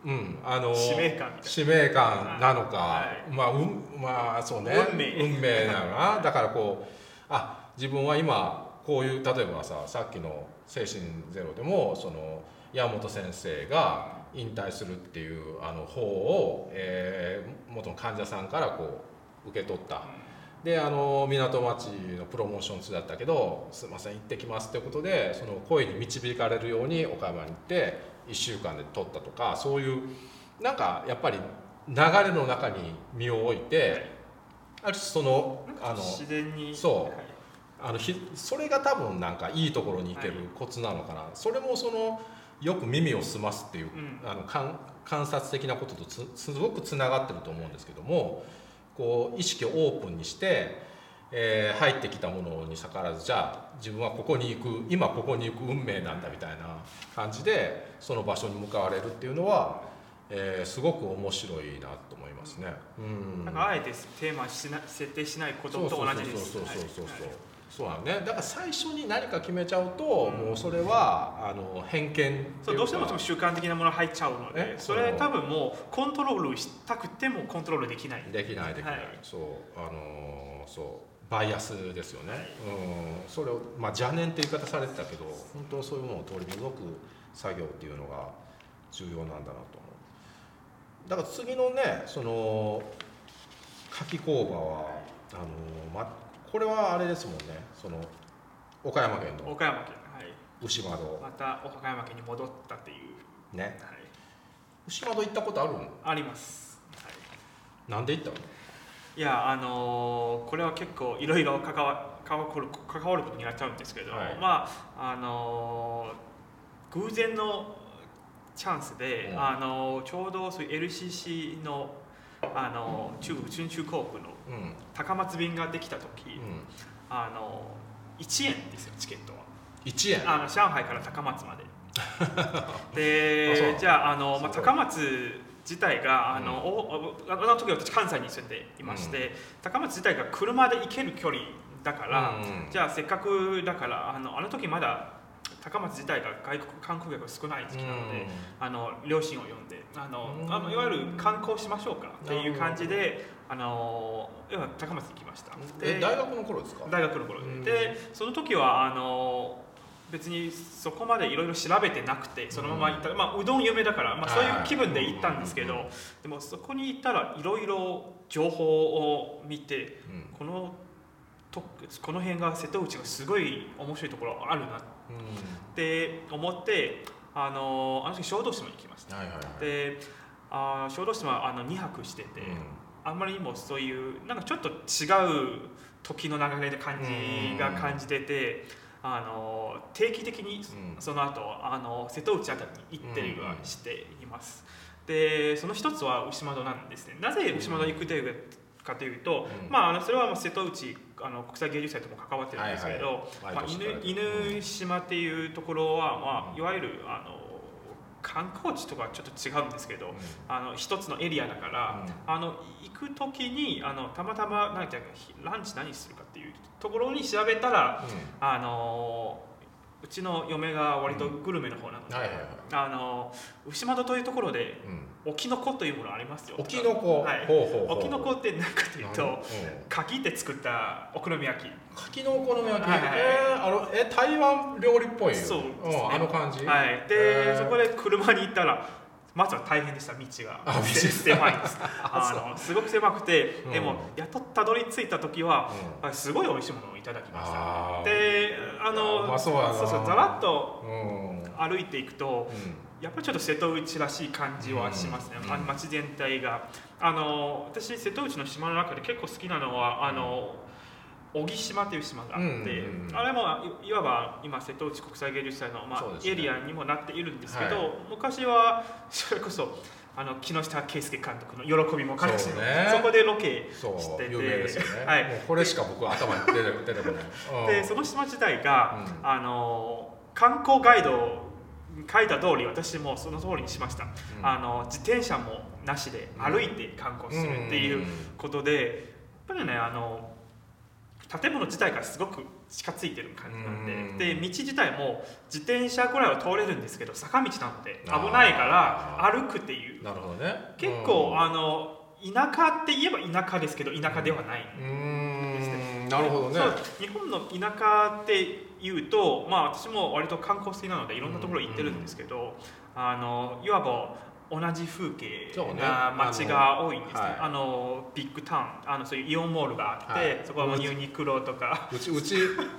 うんあの使命感使命感なのか、はい。まあうんまあそうね。運命。運命なのかな。だからこうあ自分は今こういう例えばささっきの「精神ゼロ」でもその山本先生が引退するっていうあの方を、えー元の患者さんからこう受け取った。であの港町のプロモーション中だったけど「すいません行ってきます」ってことでその声に導かれるように岡山に行って1週間で撮ったとかそういうなんかやっぱり流れの中に身を置いてある種そのあの自然にそうはい。あのひそれが多分なんかいいところに行けるコツなのかな、それもそのよく耳を澄ますっていう、うん。あの観観察的なこととつすごくつながってると思うんですけどもこう意識をオープンにして、えー入ってきたものに逆らわずじゃあ自分はここに行く今ここに行く運命なんだみたいな感じでその場所に向かわれるっていうのは、えーすごく面白いなと思いますね。うん。なんかあえてテーマしな設定しないことと同じですそうそうそうそうそうそう。はいそうなのね。だから最初に何か決めちゃうと、もうそれはあの偏見そうどうしても習慣的なものが入っちゃうのえ？でそれ多分もうコントロールしたくてもコントロールできない。できないできない、はい。そう。あのーそうバイアスですよね、うん。それをまあ邪念って言い方されてたけど本当そういうものを取り除く作業っていうのが重要なんだなと思う。だから次のねその柿工場はあのーまこれはあれですもんね。その岡山県の岡山県はい。牛窓。また岡山県に戻ったっていう、ね。はい、牛窓行ったことあるの？あります、はい。なんで行ったの？いやあのーこれは結構いろいろ関わ関わる関わることになっちゃうんですけど、はい。まああのー偶然のチャンスで、うん。あのーちょうどそういう LCC のあのー中春秋航空のうん。高松便ができた時、うん。あのー1円ですよチケットは。1円？あの上海から高松まで。でじゃああの、まあ、高松自体があの、おあの時私関西に住んでいまして、高松自体が車で行ける距離だから、うんじゃあせっかくだからあのあの時まだ高松自体が外国観光客が少ない時期なので、あの両親を呼んであの、うん。あのいわゆる観光しましょうかっていう感じであの要は高松に行きました。でえ大学の頃ですか？大学の頃で、うん。でその時はあの別にそこまでいろいろ調べてなくてそのまま行った、まあ、うどん有名だから、まあ、そういう気分で行ったんですけど、はいでもそこに行ったらいろいろ情報を見てうん。このとこの辺が瀬戸内がすごい面白いところあるなって思ってあのあの時小豆島に行きました。であ小豆島あの2泊してて、うあんまりにもそういうなんかちょっと違う時の流れで感じが感じてて、あの定期的にん。その後あの瀬戸内あたりに行ったりはしています。でその一つは牛窓なんですね。なぜ牛窓に行くというかというと、うん。まああのそれはまあ瀬戸内あの国際芸術祭とも関わってるんですけど、はいはい。まあ、犬島っていうところは、まあ、いわゆるあの観光地とかはちょっと違うんですけど、あの一つのエリアだから、あの行く時にあのたまたま何ていうかひランチ何するかっていうところに調べたらあのうちの嫁が割とグルメの方なので、はいはいはい。あの牛窓というところでうん。沖の子というものありますよ。沖の子、はい。ほうほうほう。沖の子って何かというとなんうん。柿で作ったお好み焼き。柿のお好み焼き、はいはいえーあのえ台湾料理っぽいよそうですね。ん、あの感じ、はい。へでー。そこで車に行ったらまずは大変でした道が。狭いです。ああのすごく狭くてうん。でもやっとたどり着いた時はうん。あすごい美味しいものをいただきました。であのそうそうそうざらっとうん。うん歩いていくとやっぱりちょっと瀬戸内らしい感じはしますね、うん。街全体が。あの私瀬戸内の島の中で結構好きなのはあの小木島という島があって、うんうんうん。あれもいいわば今瀬戸内国際芸術祭の、まあね。エリアにもなっているんですけど、はい。昔はそれこそあの木下圭介監督の喜びも悲しみもそうね。そこでロケそう知っててね、はい。もうこれしか僕頭に出て出てこない、うん。でその島自体が、うん。あの観光ガイドを書いた通り私もその通りにしました、ん。あの自転車もなしで歩いて観光するっていうことで、やっぱりねあの建物自体がすごく近づいてる感じなんで、うん。で道自体も自転車ぐらいは通れるんですけど坂道なので危ないからあ歩くっていう。なるほどね。結構、うん。あの田舎って言えば田舎ですけど田舎ではない、うーんなるほどね。日本の田舎っていうと、まあ、私も割と観光好きなのでいろんなところ行ってるんですけど、あのいわば同じ風景な街が多いんですね。あのあのビッグタウンあのそういうイオンモールがあって、はい。そこはもうユニクロとか。うちうち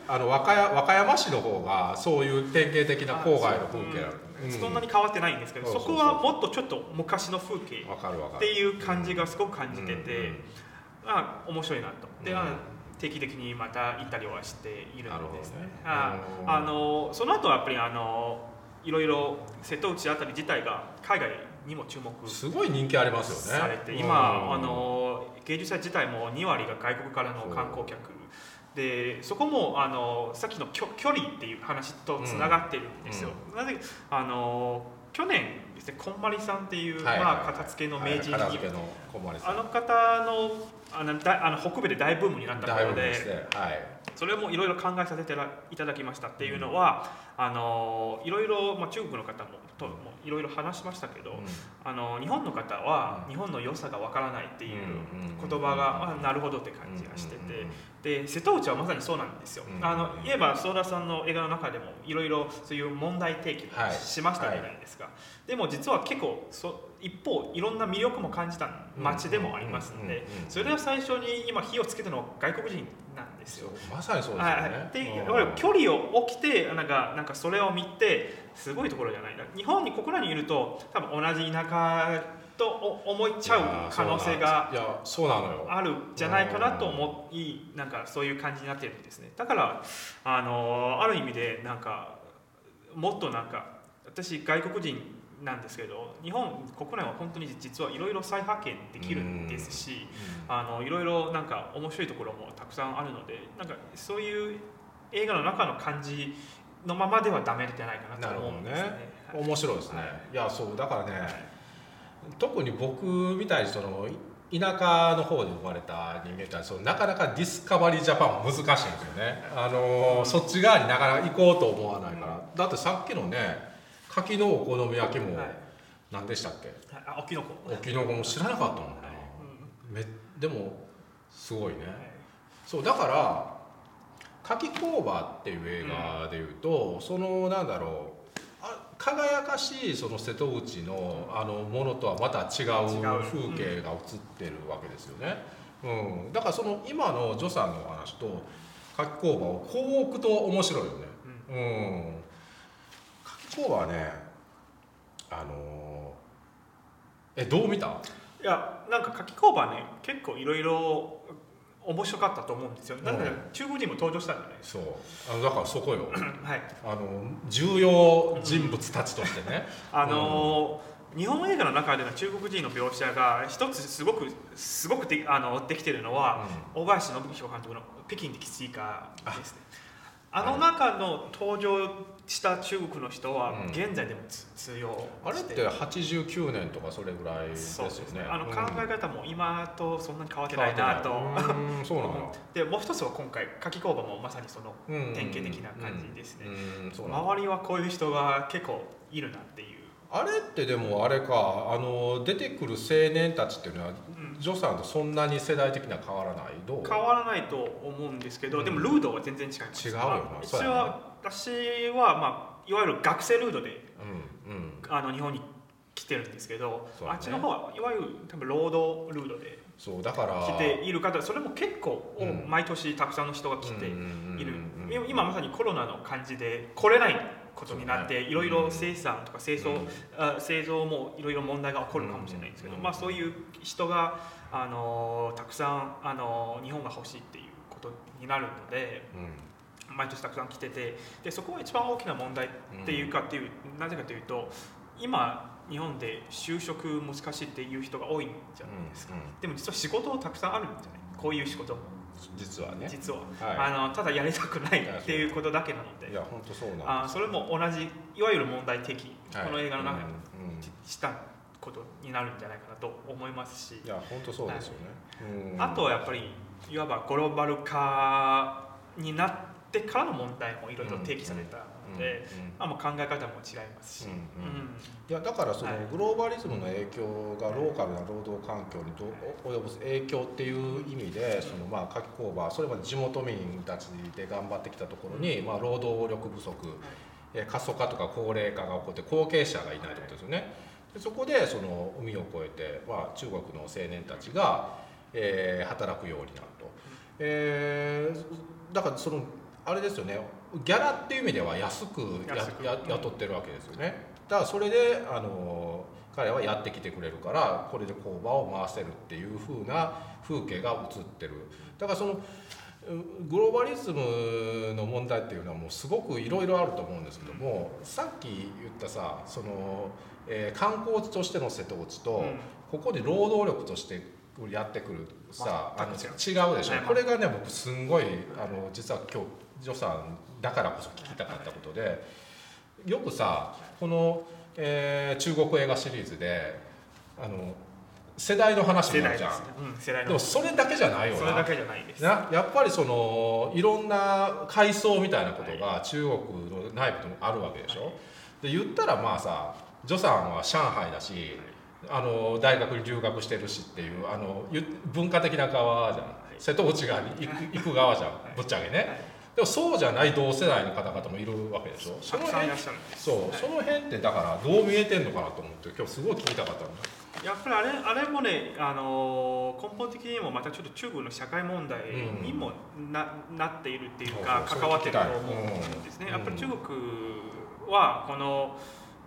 あの和歌山和歌山市の方がそういう典型的な郊外の風景なのうんねそんなに変わってないんですけど、そこはもっとちょっと昔の風景っていう感じがすごく感じてて、うんあ面白いなと。で、うん。あ定期的にまた行ったりはしているんです。ねね。ああのその後はやっぱりあのいろいろ瀬戸内あたり自体が海外にも注目すごい人気ありますよね。されて、うん。今あの芸術祭自体も2割が外国からの観光客。でそこもあのさっきの距距離っていう話とつながってるんですよ、なぜあの去年ですねこんまりさんっていう、はいはいはい。まあ、片付けの名人に、はいあの方のあのだあの北部で大ブームになったことでね。はいそれもいろいろ考えさせていただきましたっていうのは、あのいろいろ、まあ、中国の方もともいろいろ話しましたけど、あの日本の方はうん。日本の良さがわからないっていううん言葉が、あなるほどって感じがしてて、で瀬戸内はまさにそうなんですよ、うんあの言えばソーダさんの映画の中でもいろいろそういう問題提起はい。しましたじゃないですか、でも実は結構そ一方いろんな魅力も感じた街でもありますので、それを最初に今火をつけたのは外国人なんですよ。まさにそうですよはいでうん。やっぱり距離を置きてなんかなんかそれを見てすごいところじゃないな。日本に国内にいると多分同じ田舎とお思いちゃう可能性があるんじゃないかなと思いなんかそういう感じになってるんですね。だからあのある意味でなんかもっとなんか私外国人なんですけど日本国内は本当に実はいろいろ再発見できるんですしあのいろいろなんか面白いところもたくさんあるのでなんかそういう映画の中の感じのままではダメじゃないかなと思うんですね。なるはい。面白いですね、はい。い、やそうだからね特に僕みたいにそのい田舎の方で生まれた人間ってそのなかなかディスカバリージャパンは難しいんですよね、あのーそっち側になかなか行こうと思わないから、だってさっきのね柿のお好み焼きもはい。何でしたっけ？あ沖の子。沖の子も知らなかったもんな、めでもすごいね、そうだから「柿工場」っていう映画でいうと、そのなんだろうあ輝かしいその瀬戸内のあのものとはまた違う風景が映ってるわけですよね、うん。だからその今の助さんのお話と柿工場をこう置くと面白いよね。うん。柿工場はねあのえどう見た？いやなんか柿工場ね結構いろいろ面白かったと思うんですよ。なんかうん中国人も登場したんじゃないですそうあのだからそこよか。はい。あの重要人物たちとしてね、あのー日本映画の中での中国人の描写が一つすごくすごくであのできてるのは、大林信彦監督の「北京的西瓜」ですね。あの中の登場した中国の人はうん。現在でもつ通用あれって89年とかそれぐらいですよね。ね。あのうん。考え方も今とそんなに変わってないなと、そうなんだ でもう一つは今回牡蠣工場もまさにそのうん典型的な感じですね。周りはこういう人が結構いるなっていう、あれってでもあれかあの出てくる青年たちっていうのはうんジョさんとそんなに世代的には変わらない？どう？変わらないと思うんですけど、うん。でもルードは全然違います。違うよな私は、まあ、いわゆる学生ルードでうんうん。あの日本に来てるんですけど、ね。あっちの方はいわゆる多分労働ルードでそうだから来ている方それも結構、うん。毎年たくさんの人が来ている、今まさにコロナの感じで来れないことになって、いろいろ生産とか製造、うん。あ製造もいろいろ問題が起こるかもしれないんですけど、うんまあ、そういう人が、あのたくさん、あの日本が欲しいっていうことになるのでうん。毎年たくさん来ててでそこが一番大きな問題っていうかっていう、なぜかというと今日本で就職難しいっていう人が多いんじゃないですか、うんうん。でも実は仕事たくさんあるんじゃないこういう仕事実はね。実は、はあのただやりたくないっていうことだけなので。いいや本当そうなんあそれも同じいわゆる問題提起、はい。この映画の中でうんうんしたことになるんじゃないかなと思いますし。いや本当そうですよね、うん。あとはやっぱりいわばグローバル化になってからの問題もいろいろ提起されたうんうんまあ、もう考え方も違いますし、うんうん。いやだからそのはい。グローバリズムの影響がローカルな労働環境にどう及ぼす影響っていう意味でそのまあ夏季工場それまで地元民たちで頑張ってきたところにまあ労働力不足えー過疎化とか高齢化が起こって後継者がいないってことですよね。でそこでその海を越えて、まあ、中国の青年たちが、えー働くようになると、えーだからそのあれですよねギャラっていう意味では安く雇ってるわけですよね。だからそれであの彼らはやってきてくれるからこれで工場を回せるっていう風な風景が映ってる。だからそのグローバリズムの問題っていうのはもうすごくいろいろあると思うんですけどもさっき言ったさその、えー観光地としての瀬戸内と、うん。ここで労働力としてやってくるさあ違う。でしょ、はいこれがね僕すんごいあの実は今日ジョさんだからこそ聞きたかったことでよくさこの、えー中国映画シリーズであの世代の話になるじゃん。ね、うん、世代のでもそれだけじゃないよな。それだけじゃないです。なやっぱりそのいろんな階層みたいなことが中国の内部でもあるわけでしょ、で言ったらまあさ助さんは上海だしあの大学に留学してるしっていうあのゆ文化的な側じゃん、瀬戸内側に行く行く側じゃん、ぶっちゃけね、はいでもそうじゃない同世代の方々もいるわけでしょ。そたくさんいの辺らっしゃる。んですそう、はい。その辺ってだからどう見えてんのかなと思って今日すごい聞きたかったのやっぱりあれあれもね、あの根本的にもまたちょっと中国の社会問題にもな,、なっているっていうか関わってると思うんですね。うん。やっぱり中国はこの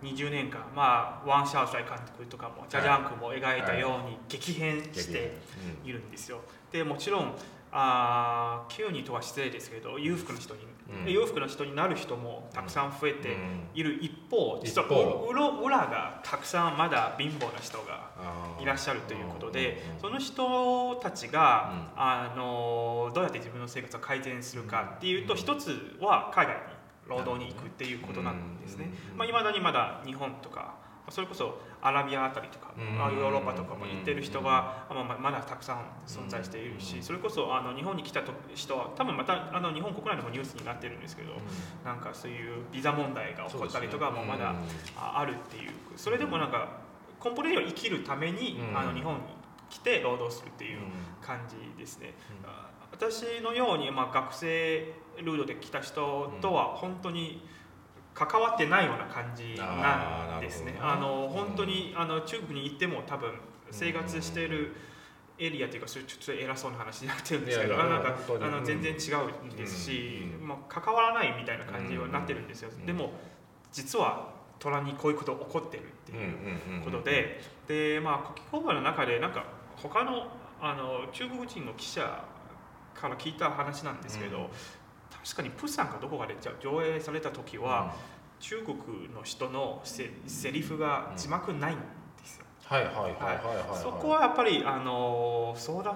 20年間、まあ、ワン・シャオシュアイ監督とかもジャ・ジャンクーも描いたように激変しているんですよ。でもちろんあー急にとは失礼ですけど裕福な人に、うん。裕福な人になる人もたくさん増えている一方、実は一方。裏裏がたくさんまだ貧乏な人がいらっしゃるということで、その人たちが、あのどうやって自分の生活を改善するかっていうと、一つは海外に労働に行くっていうことなんですね。まあ、未だにまだ日本とかそれこそアラビアあたりとか、うん。まあヨーロッパとかも行ってる人が、まあ、まあまだたくさん存在しているし、それこそあの日本に来たと人は多分またあの日本国内でもニュースになってるんですけど、なんかそういうビザ問題が起こったりとかもまだああるっていう。それでもなんか根本的には生きるために、うん。あの日本に来て労働するっていう感じですね、あ私のように、まあ、学生ルードで来た人とは本当に関わってないような感じなんですね。あね。の本当にあの中国に行っても多分生活しているエリアというかそれちょっと偉そうな話になってるんですけどなんかあのうん全然違うんですし、うん。まあ、関わらないみたいな感じになってるんですよ、うん。でも実は虎にこういうこと起こってるっていうことで、でまあ国際交番の中でなんか他のあの中国人の記者から聞いた話なんですけど、うん確かにプサンかどこかで上映された時は、中国の人のせセリフが字幕ないんですよ。はいはいはいはいそこはやっぱりあのそうだ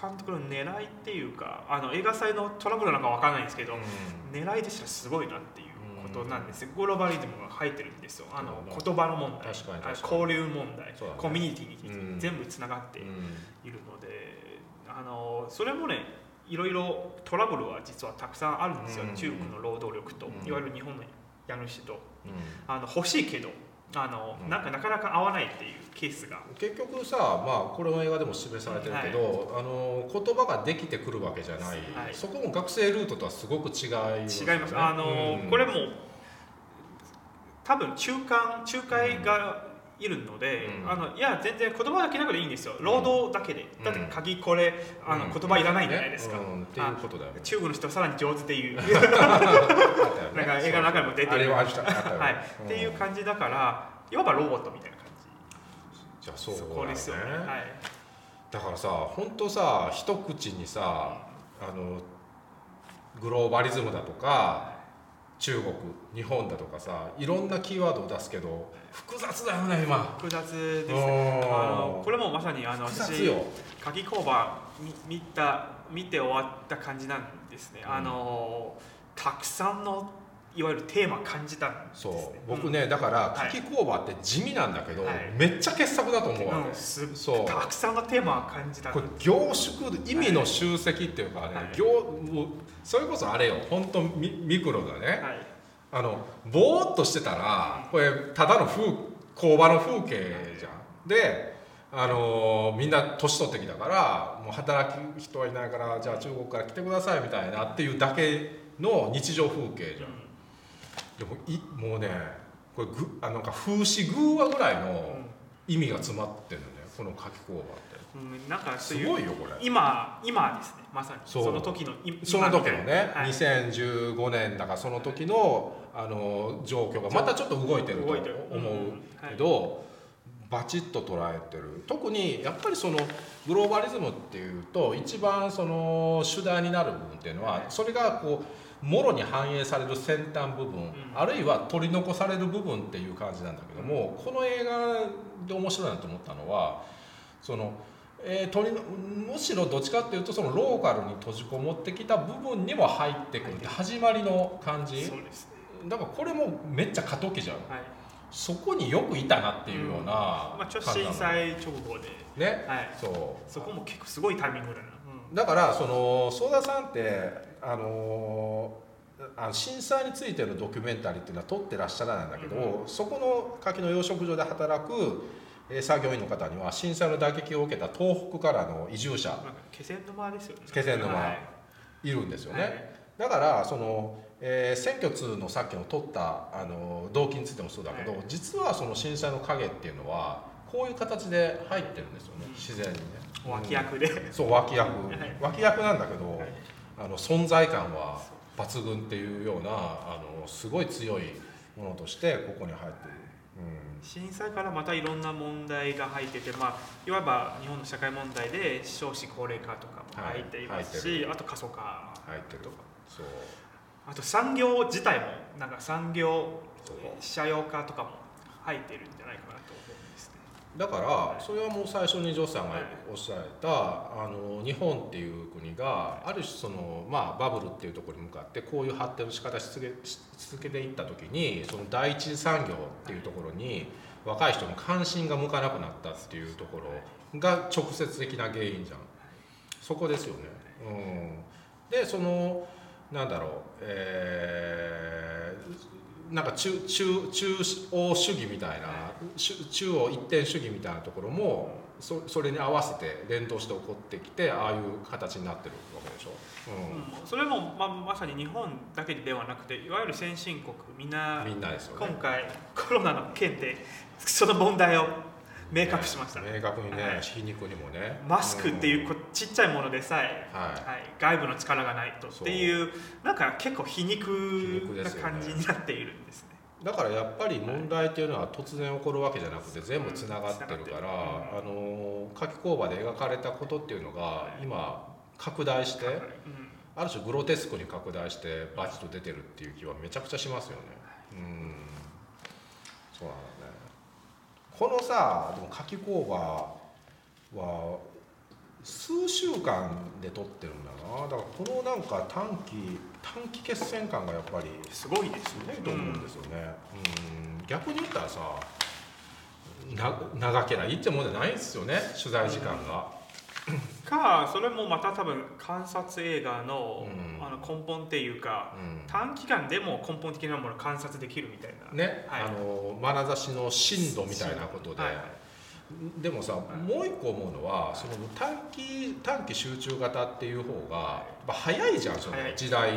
監督の狙いっていうかあの映画祭のトラブルなんかわからないんですけど、狙いとしてはすごいなっていうことなんですよ、グローバリズムが入ってるんですよ。あの言葉の問題。交流問題、ね、コミュニティに全部つながっているので、あのそれもねいろいろトラブルは実はたくさんあるんですよ、中国の労働力と、いわゆる日本の家主と、あの欲しいけどあの、なんかなかなか合わないっていうケースが。結局さ、まあ、これの映画でも示されてるけど、はい、あの言葉ができてくるわけじゃない、はい、そこも学生ルートとはすごく違います、ね、違います。あの、うん、これも多分中間仲介がいるので、うん、あのいや全然言葉だけなくていいんですよ。労働だけで、だって鍵これあの、言葉いらないんじゃないですか、っていうことだよ、ね、中国の人はさらに上手 っていうなんか映画の中でも出てる。はい、っていう感じだからいわばロボットみたいな感じ。じゃあそう、ね、そこですよね、はい、だからさ本当さ一口にさあのグローバリズムだとか中国日本だとかさいろんなキーワードを出すけど複雑だよね今。複雑ですねあのこれもまさにあの私鍵工場見た見て終わった感じなんですね、うん、あのたくさんのいわゆるテーマ感じたんです、ね、そう。僕ね、うん、だから柿工場って地味なんだけど、はい、めっちゃ傑作だと思うわけ、うん、そう。たくさんのテーマ感じたこれ凝縮意味の集積っていうかね、はい、もうそれこそあれよ。本当ミミクロだね、はい、あのぼーっとしてたらこれただの風工場の風景じゃん。であのー、みんな年取ってきたからもう働く人はいないからじゃあ中国から来てくださいみたいなっていうだけの日常風景じゃん、でもいもうねこれぐあなんか風刺偶話ぐらいの意味が詰まってるのねこの書き工場って。うん、なんかすごいよこれ。今今ですねまさに。その時のその時のね、はい、2015年だからその時のあの状況がまたちょっと動いてると思うけど、バチッと捉えてる。特にやっぱりそのグローバリズムっていうと一番その主題になる部分っていうのはそれがこうもろに反映される先端部分、うん、あるいは取り残される部分っていう感じなんだけども、この映画で面白いなと思ったのはその、えー、取りむしろどっちかっていうとそのローカルに閉じこもってきた部分にも入ってくるって始まりの感じ、だからこれもめっちゃ過渡期じゃん。はいそこによくいたなっていうような、うん、まあ、ちょ震災直後で。ね、はい、そう。そこも結構すごいタイミングだな、うん、だからその相田さんってあのあの震災についてのドキュメンタリーっていうのは撮ってらっしゃらないんだけど、うん、そこの柿の養殖場で働く作業員の方には震災の打撃を受けた東北からの移住者。気仙沼ですよね。気仙沼、はい、いるんですよね、はい、だからその、えー、選挙通のさっきの取ったあの動機についてもそうだけど、はい、実はその震災の影っていうのはこういう形で入ってるんですよね、自然にね。脇役で、うん、そう脇役、脇役なんだけど、あの存在感は抜群っていうようなあのすごい強いものとしてここに入ってる、うん、震災からまたいろんな問題が入ってて、まあ、いわば日本の社会問題で少子高齢化とかも入っていますし、はい、あと過疎化入ってる。とかそうあと産業自体もなんか産業社用化とかも入ってるんじゃないかなと思うんですだからそれはもう最初にジョーさんがおっしゃられたあの日本っていう国がある種その、まあ、バブルっていうところに向かってこういう発展の仕方し続けていった時にその第一次産業っていうところに若い人の関心が向かなくなったっていうところが直接的な原因じゃん。そこですよね。うん、でそのなんだろう、えーなんか中中中央主義みたいな中央一点主義みたいなところもそそれに合わせて連動して起こってきてああいう形になってるわけでしょ、うん、それも、まあ、まさに日本だけではなくていわゆる先進国みんなみんなですよ、ね、今回コロナの件でその問題を明確しました、ね、明確にね、はい、皮肉にもね。マスクっていうこちっちゃいものでさえ、はい、はい、外部の力がないとっていうなんか結構皮肉な感じになっているんですね。だからやっぱり問題っていうのは突然起こるわけじゃなくて全部つながってるから、あの夏季工場で描かれたことっていうのが今拡大して、ある種グロテスクに拡大してバチッと出てるっていう気はめちゃくちゃしますよね。うん。そうなんこのさでも夏季工場は数週間で撮ってるんだな。だからこのなんか短期短期決戦感がやっぱりすごいですよねと思うんですよね、うん、逆に言ったらさな長けりゃいいってもんじゃないですよね取材時間が、かそれもまた多分観察映画の,、うん。あの根本っていうかうん。短期間でも根本的なものを観察できるみたいな。ね、はい。あの眼差しの深度みたいなことで、はいでもさ、もう一個思うのはその短期短期集中型っていう方がやっぱ早いじゃんその時代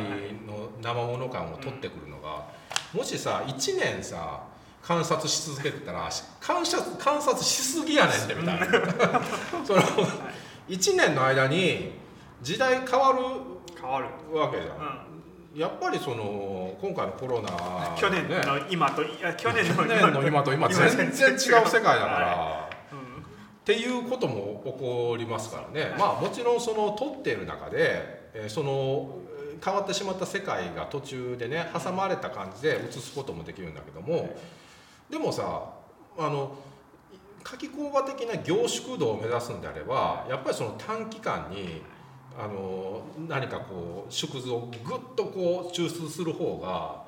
の生もの感を取ってくるのが、もしさ1年さ観察し続けてたら観察観察しすぎやねんってみたいな。その1年の間に時代変わる変わる、わけじゃん、うやっぱりその今回のコロナ、ん、去年ねの今といや去年の去年の今と今全然違う世界だから、はうんっていうことも起こりますからね、まあもちろんその撮っている中で、えーそのえー変わってしまった世界が途中でね挟まれた感じで映すこともできるんだけども。でもさあの夏季工場的な凝縮度を目指すんであればやっぱりその短期間にあの何かこう縮図をぐっとこう抽出する方が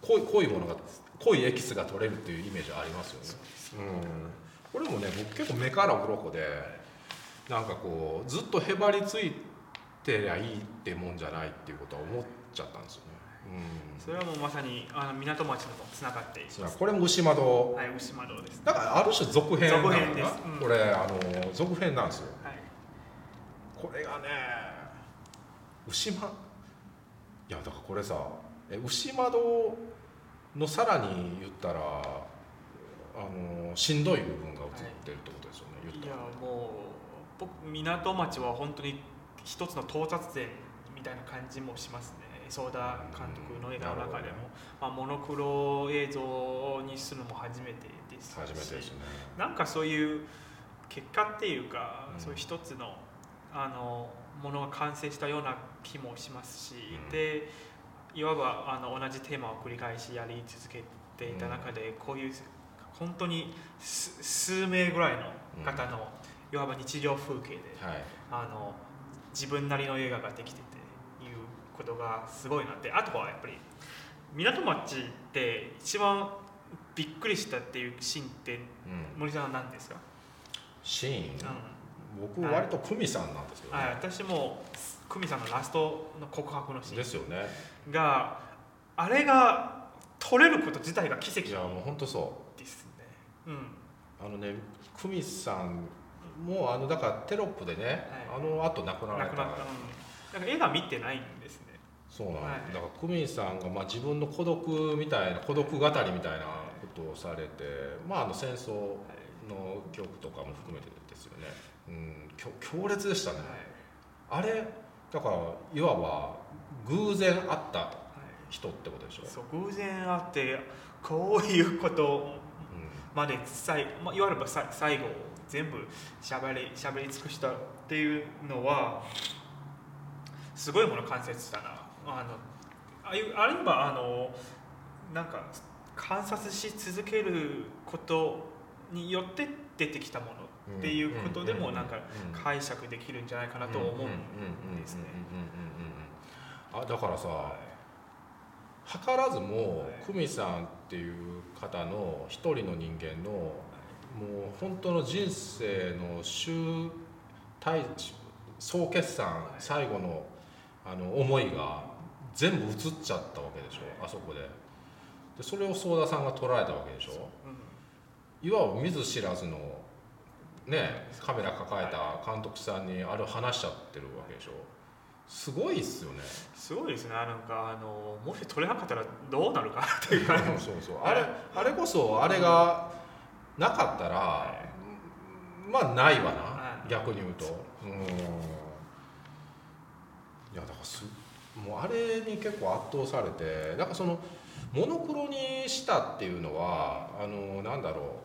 濃い濃いものが濃いエキスが取れるっていうイメージはありますよね。うんこれもね僕結構目から鱗でなんかこうずっとへばりついてりゃいいってもんじゃないっていうことは思っちゃったんですよね。それはもうまさにあの港町とつながっている。うん、これも牛窓。はい牛窓です。だからある種続編なのかな。続編です。うん。これあの続編なんですよ。はい。これがね牛間いやだからこれさえ牛窓のさらに言ったらあのしんどい部分が映ってるってことですよね、言っいやもう僕港町は本当に一つの到達点みたいな感じもしますねソーダ監督の映画の中でも、まあ、モノクロ映像にするのも初めてですし初めてですね。なんかそういう結果っていうか、うん。そういう一つのあのものが完成したような気もしますし、うん。でいわばあの同じテーマを繰り返しやり続けていた中で、こういう本当に数数名ぐらいの方の、いわば日常風景ではい。あの自分なりの映画ができてことがすごいなって。あとはやっぱり港町って一番びっくりしたっていうシーンってうん、森さんは何ですか、シーン、う僕割と久美さんなんですけどね、私も久美さんのラストの告白のシーですよね。ンがあれが撮れること自体が奇跡いやもう本当そですね。うん。うあのね久美さんもうあのだからテロップでね、はあの後亡くなられた亡くなった、うん、なんか映画見てないんですね。そうなん、はい。だから久美さんがまあ自分の孤独みたいな孤独語りみたいなことをされて、まああの戦争の曲とかも含めてですよね、うん、強強烈でしたね、あれだからいわば偶然会ったはい人ってことでしょ、そう偶然会ってこういうことうまで最、まあ、いわゆるさ最後全部しゃべりしゃべり尽くしたっていうのはすごいもの完成したな。あのああいうあるいはあのなんか観察し続けることによって出てきたものんっていうことでもなんかうん解釈できるんじゃないかなと思うんですね。あだからさ図らずも久美さんっていう方の一人の人間のもう本当の人生の集大総決算最後のあの思いが全部映っちゃったわけでしょあそこで。でそれを相田さんが捉えたわけでしょ。うん。いわば見ず知らずのねカメラ抱えた監督さんにあれを話しちゃってるわけでしょ。すごいっすよね。すごいですね。なんかあのもし撮れなかったらどうなるかっていうか そうそうあれあれこそあれがなかったら、はまあないわな、はい。逆に言うと。うんいやだからすもうあれに結構圧倒されてなんかそのモノクロにしたっていうのはあのなんだろ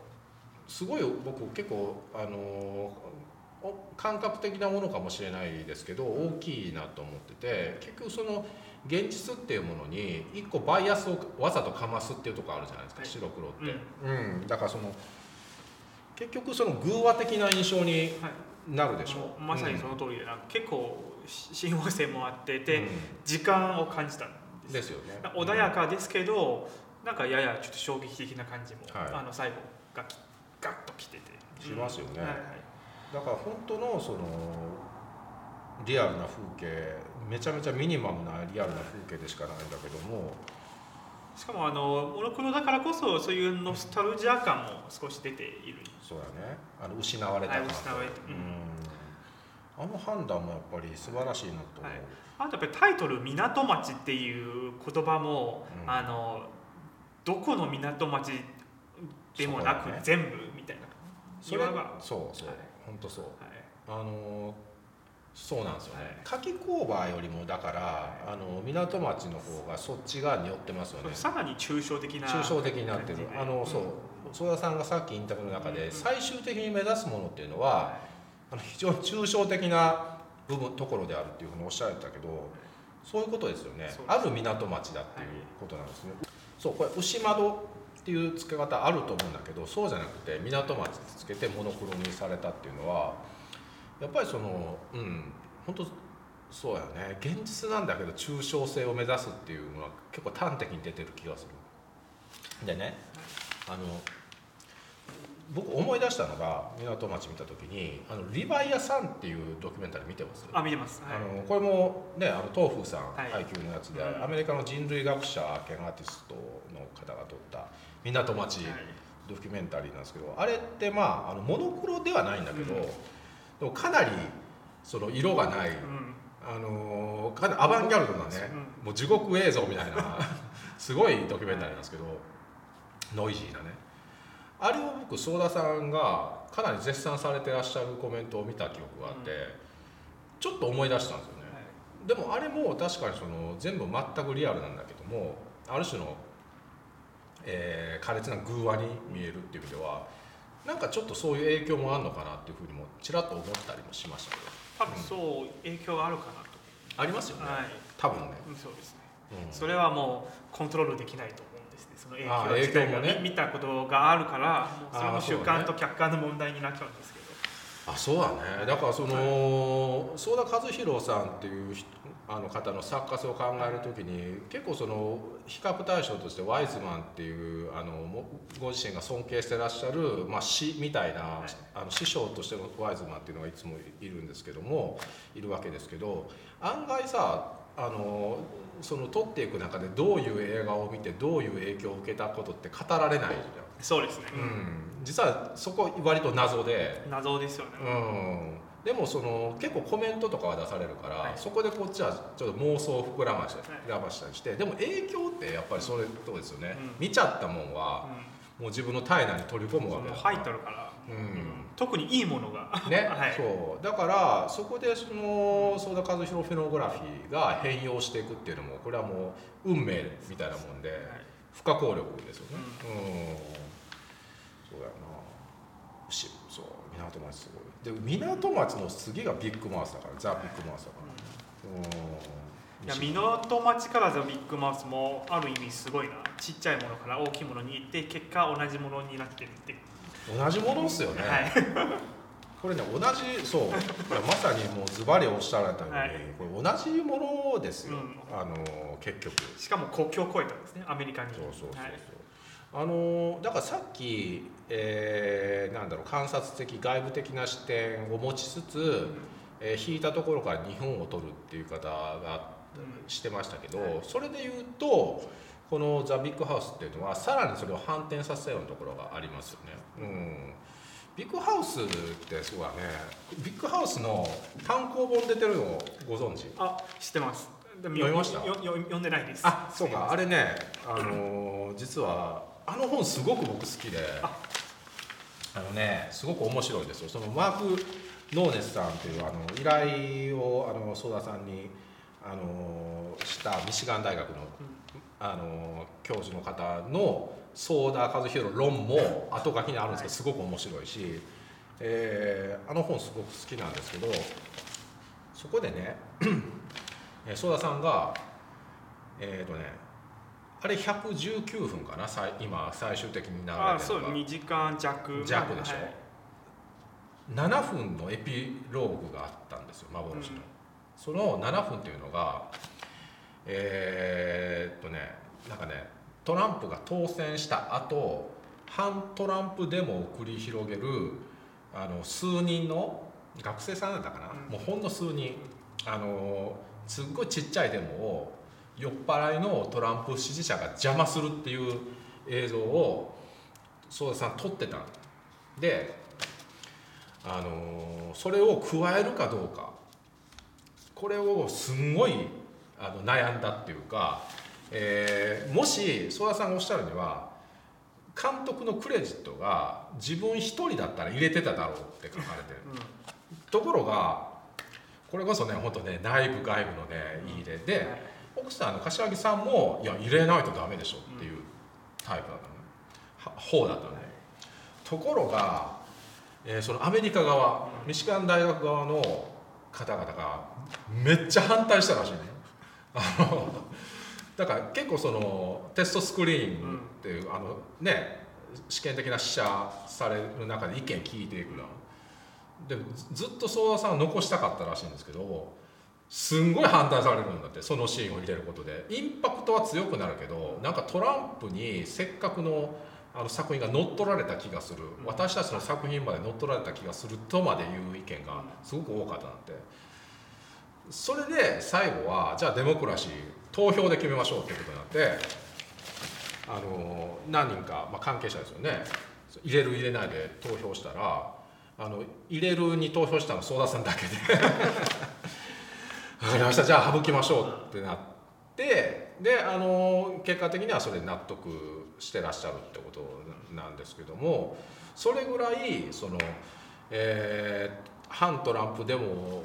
うすごい僕結構あのお感覚的なものかもしれないですけど大きいなと思ってて結局その現実っていうものに一個バイアスをわざとかますっていうところあるじゃないですか、はい。白黒って、うん。だからその結局その偶話的な印象にはい。なるでしょ。もうまさにその通りでなんか結構し親和性もあってうで、ん。時間を感じたんですよ。ね。穏やかですけどなんかややちょっと衝撃的な感じも、はい。あの最後がきガッときてて。しますよね。うん。はいはい。だから本当のそのリアルな風景めちゃめちゃミニマムなリアルな風景でしかないんだけども。しかもあのモノクロだからこそそういうノスタルジア感も少し出ている。そうだね。あの失われたはい感失われてうんあの判断もやっぱり素晴らしいなと思う、はい。あとやっぱりタイトル「港町」っていう言葉も、うん。あのどこの港町でもなく、全部みたいな。それいわば。そうそう、はい。本当そう。はい。あのそうなんですよね、はい。柿工場よりもだから、あの港町の方がそっち側に寄ってますよね。さらに抽象的な抽象的になってる。あのそう。うん。曽田さんがさっきインタビューの中でうん。最終的に目指すものっていうのははあの非常に抽象的な部分ところであるっていうふうにおっしゃられてたけどそういうことですよね。ある港町だっていうことなんですね、そうこれ牛窓っていう付け方あると思うんだけどそうじゃなくて港町ってつけてモノクロにされたっていうのはやっぱりそのうん本当そうやね。現実なんだけど抽象性を目指すっていうのは結構端的に出てる気がする。でねあの僕思い出したのが港町見た時に「あのリヴァイアさん」っていうドキュメンタリー見てます？あ見てます、はい。あのこれもねあの東風さんはい。配給のやつで、うん。アメリカの人類学者兼アーティストの方が撮った港町はい。ドキュメンタリーなんですけどあれってまああのモノクロではないんだけど、うん。でもかなりその色がない、うん。あのかなりアバンギャルドなね、もう地獄映像みたいなすごいドキュメンタリーなんですけどノイジーなねあれを僕ソーダさんがかなり絶賛されてらっしゃるコメントを見た記憶があって、うん。ちょっと思い出したんですよね、はい。でもあれも確かにその全部全くリアルなんだけどもある種の、えー苛烈な偶話に見えるっていう意味ではなんかちょっとそういう影響もあるのかなっていうふうにもちらっと思ったりもしましたけど。多分そう影響があるかなありますよね、と、はい。多分ね、うんそうですね。うん。それはもうコントロールできないとその影響自体が影響もね。見見たことがあるからそれも主観と客観の問題になっちゃうんですけど。あそうだね。だからその相田和弘さんっていう人あの方の作家性を考える時に結構その比較対象としてワイズマンっていうあのもご自身が尊敬してらっしゃる、まあ、師みたいな、はい。あの師匠としてのワイズマンっていうのがいつもいるんですけどもいるわけですけど案外さあのその撮っていく中でどういう映画を見てどういう影響を受けたことって語られないじそうですね、ゃん、うん、実はそこ割と謎で。謎ですよね、うん、でもその結構コメントとかは出されるから、はい。そこでこっちはちょっと妄想を膨らまして、はい。膨らましたりしてでも影響ってやっぱりそれとですよね、うん。見ちゃったもんはもう自分の体内に取り込むわけだうんもう入ってるから、うん特にいいものが。ね、はい。そう。だからそこでその相田和弘フェノグラフィーが変容していくっていうのもこれはもう運命みたいなもんで不可抗力ですよね。うん、そうやな。牛。そう。港町すごい。で港町の次がビッグマウスだからザ・ビッグマウスだから。うん。いや港町からザ・ビッグマウスもある意味すごいな。ちっちゃいものから大きいものに行って結果同じものになってるって同じものっすよね、はい。これね同じそう。まさにもうズバリおっしゃられたように、はい。これ同じものですよ、うん。あの結局。しかも国境を越えたんですねアメリカに。そうそうそうそう、はい。あのだからさっき、えーなんだろう観察的外部的な視点を持ちつつ、えー引いたところから日本を取るっていう方がしてましたけど、はい。それで言うとこの「ザ・ビッグハウス」っていうのはさらにそれを反転させたようなところがありますよね。うん。ビッグハウスってそうだねビッグハウスの単行本出てるのご存知？あ知ってます。読みました？よよよ読んでないです。あそうか。あれねあのー実はあの本すごく僕好きであ。あのねすごく面白いですよ。そのマーク・ノーネスさんっていうあの依頼をあの相田さんにあのしたミシガン大学のあの教授の方の相田和弘論も後書きにあるんですけどすごく面白いし、えーあの本すごく好きなんですけどそこでねえー相田さんがえっ、とねあれ119分かな今最終的に流れてるのが。あそう2時間弱。弱でしょ？はい。7分のエピローグがあったんですよ幻の、うん。その7分っていうのがえーっとねなんかねトランプが当選した後反トランプデモを繰り広げるあの数人の学生さんだったかな、うん。もうほんの数人あのすっごいちっちゃいデモを酔っ払いのトランプ支持者が邪魔するっていう映像をソ田さん撮ってたんであのそれを加えるかどうか。これをすんごいあの悩んだっていうか、えーもし曽田さんがおっしゃるには監督のクレジットが自分一人だったら入れてただろうって書かれてる。ところがこれこそね本当ね内部外部のね入れで奥さんの柏木さんもいや入れないとダメでしょっていうタイプだったのね。は方だったのね。ところが、えーそのアメリカ側ミシガン大学側の方々がめっちゃ反対したらしいね だから結構そのテストスクリーンっていう、あのね試験的な試写される中で意見聞いていくのでずずっと相田さんは残したかったらしいんですけどすんごい反対されるんだってそのシーンを入れることで。インパクトは強くなるけどなんかトランプにせっかくのあの作品が乗っ取られた気がする。私たちの作品まで乗っ取られた気がするとまでいう意見がすごく多かったなんてそれで最後はじゃあデモクラシー投票で決めましょうってことになってあの何人か、まあ、関係者ですよね。入れる入れないで投票したらあの入れるに投票したの相田さんだけで。分かりました。じゃあ省きましょうってなってであの結果的にはそれで納得してらっしゃるってことなんですけどもそれぐらいその、えー反トランプデモ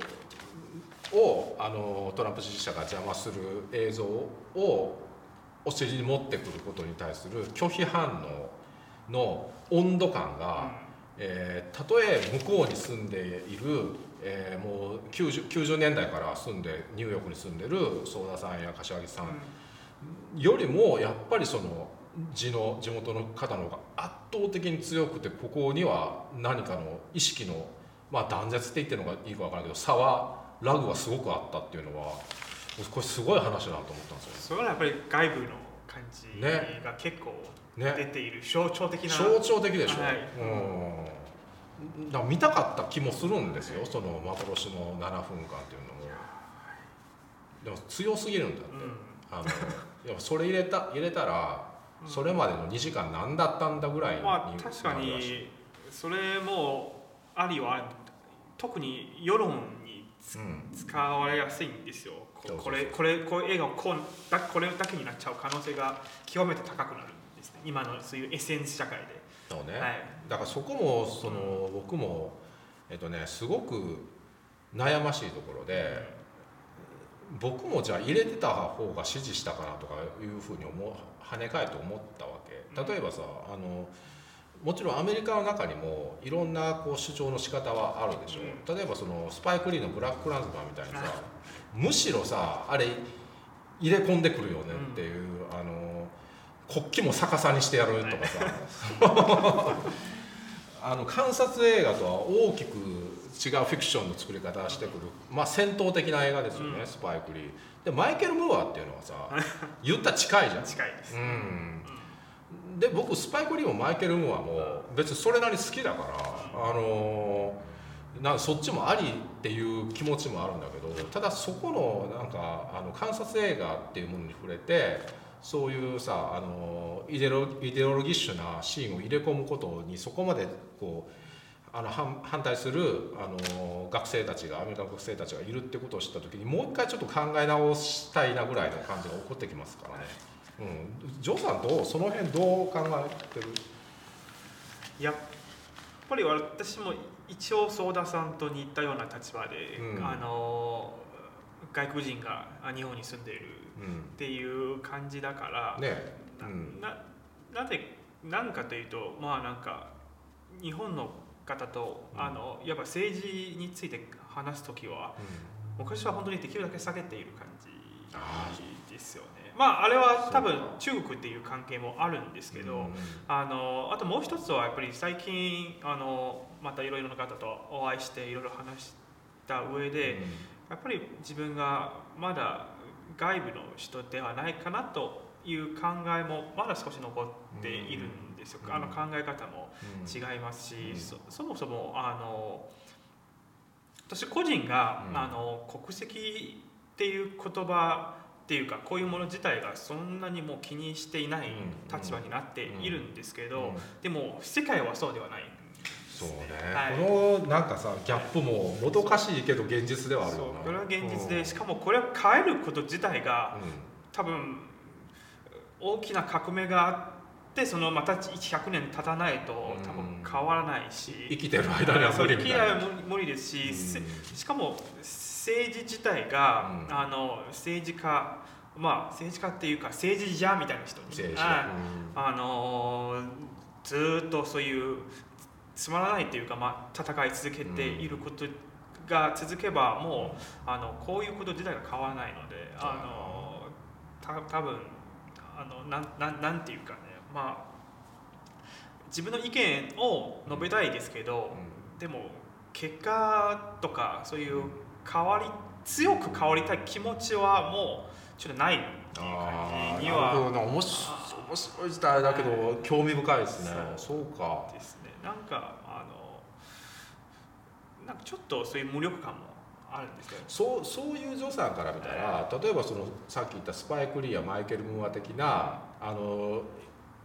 をあのトランプ支持者が邪魔する映像をお尻に持ってくることに対する拒否反応の温度感が、えーたとえ向こうに住んでいる、えーもう 90, 90年代から住んでニューヨークに住んでる相田さんや柏木さんよりもやっぱりその地の地元の方の方が圧倒的に強くてここには何かの意識の、まあ、断絶って言ってるのがいいか分からないけど差はラグがすごくあったっていうのはこれすごい話だなと思ったんですよそれはやっぱり外部の感じね。が結構ね。出ている象徴的な、象徴的でしょ、はい。うん。だ見たかった気もするんですよその幻の7分間っていうのも。でも強すぎるんだって、うん。あのい やそれ入れた入れたらそれまでの2時間何だったんだぐらいにまあ確かにそれもありは特に世論使われやすいんですよ。これこれこういう映画をこうだこれだけになっちゃう可能性が極めて高くなるんですね。今のそういう SNS 社会で、そうね、はい。だからそこもその、僕もえっとねすごく悩ましいところで僕もじゃあ入れてた方が支持したかなとかいうふうに思う跳ね返って思ったわけ。例えばさあのもちろんアメリカの中にもいろんなこう主張の仕方はあるでしょ、例えばそのスパイク・リーの「ブラック・ランズマン」みたいにさむしろさあれ入れ込んでくるよねっていう、あの国旗も逆さにしてやるとかさ。あの観察映画とは大きく違うフィクションの作り方をしてくる、まあ、戦闘的な映画ですよね、うん。スパイク・リーでマイケル・ムーアっていうのはさ 言ったら近いじゃん。近いです、うんで僕スパイク・リーもマイケル・ムーアも別にそれなりに好きだから、あのーなんかそっちもありっていう気持ちもあるんだけどただそこのなんかあの観察映画っていうものに触れてそういうさ、あのーイデロイデオロギッシュなシーンを入れ込むことにそこまでこうあの反反対する、あの学生たちがアメリカの学生たちがいるってことを知った時にもう一回ちょっと考え直したいなぐらいの感じが起こってきますからね。うん、ジョーさんどうその辺どう考えてる？やっぱり私も一応相田さんと似たような立場で、うん。あの外国人があ日本に住んでいるうんっていう感じだから、ね。なうん。ななぜなんかというとまあなんか日本の方と、うん。あのやっぱ政治について話す時は昔は本当にできるだけ下げている感じあですよね。まああれは多分中国っていう関係もあるんですけど、うんあのあともう一つはやっぱり最近あのまたいろいろな方とお会いしていろいろ話した上で、やっぱり自分がまだ外部の人ではないかなという考えもまだ少し残っているんですよ、うん。あの考え方もうん違いますし、うん。そそもそもあの私個人が、うん。あの国籍っていう言葉っていうかこういうもの自体がそんなにもう気にしていないうん立場になっているんですけど、うん。でも世界はそうではない。そうね、はい。このなんかさギャップももどかしいけど現実ではあるよなそうこれは現実で、うんしかもこれを変えること自体がうん。多分大きな革命があってそのまた100年経たないと多分変わらないし、生きてる間には無理みたいな。生きない無理ですし、せしかも政治自体が、うん。あの政治家まあ政治家っていうか政治家みたいな人にはい。家あのーずーっとそういうつまらないっていうか、まあ、戦い続けていることが続けばもうあのこういうこと自体が変わらないのであのた多分あのなんなんなんていうかねまあ自分の意見を述べたいですけど、でも結果とかそういう変わり強く変わりたい気持ちはもうちょっとない。っていうあ感じには面白い時代だけど興味深いですね。そう。か。ですね。なんかあのなんかちょっとそういう無力感もあるんですよそうそういう助さんから見たら例えばそのさっき言ったスパイク・リーやマイケル・ムーア的なあの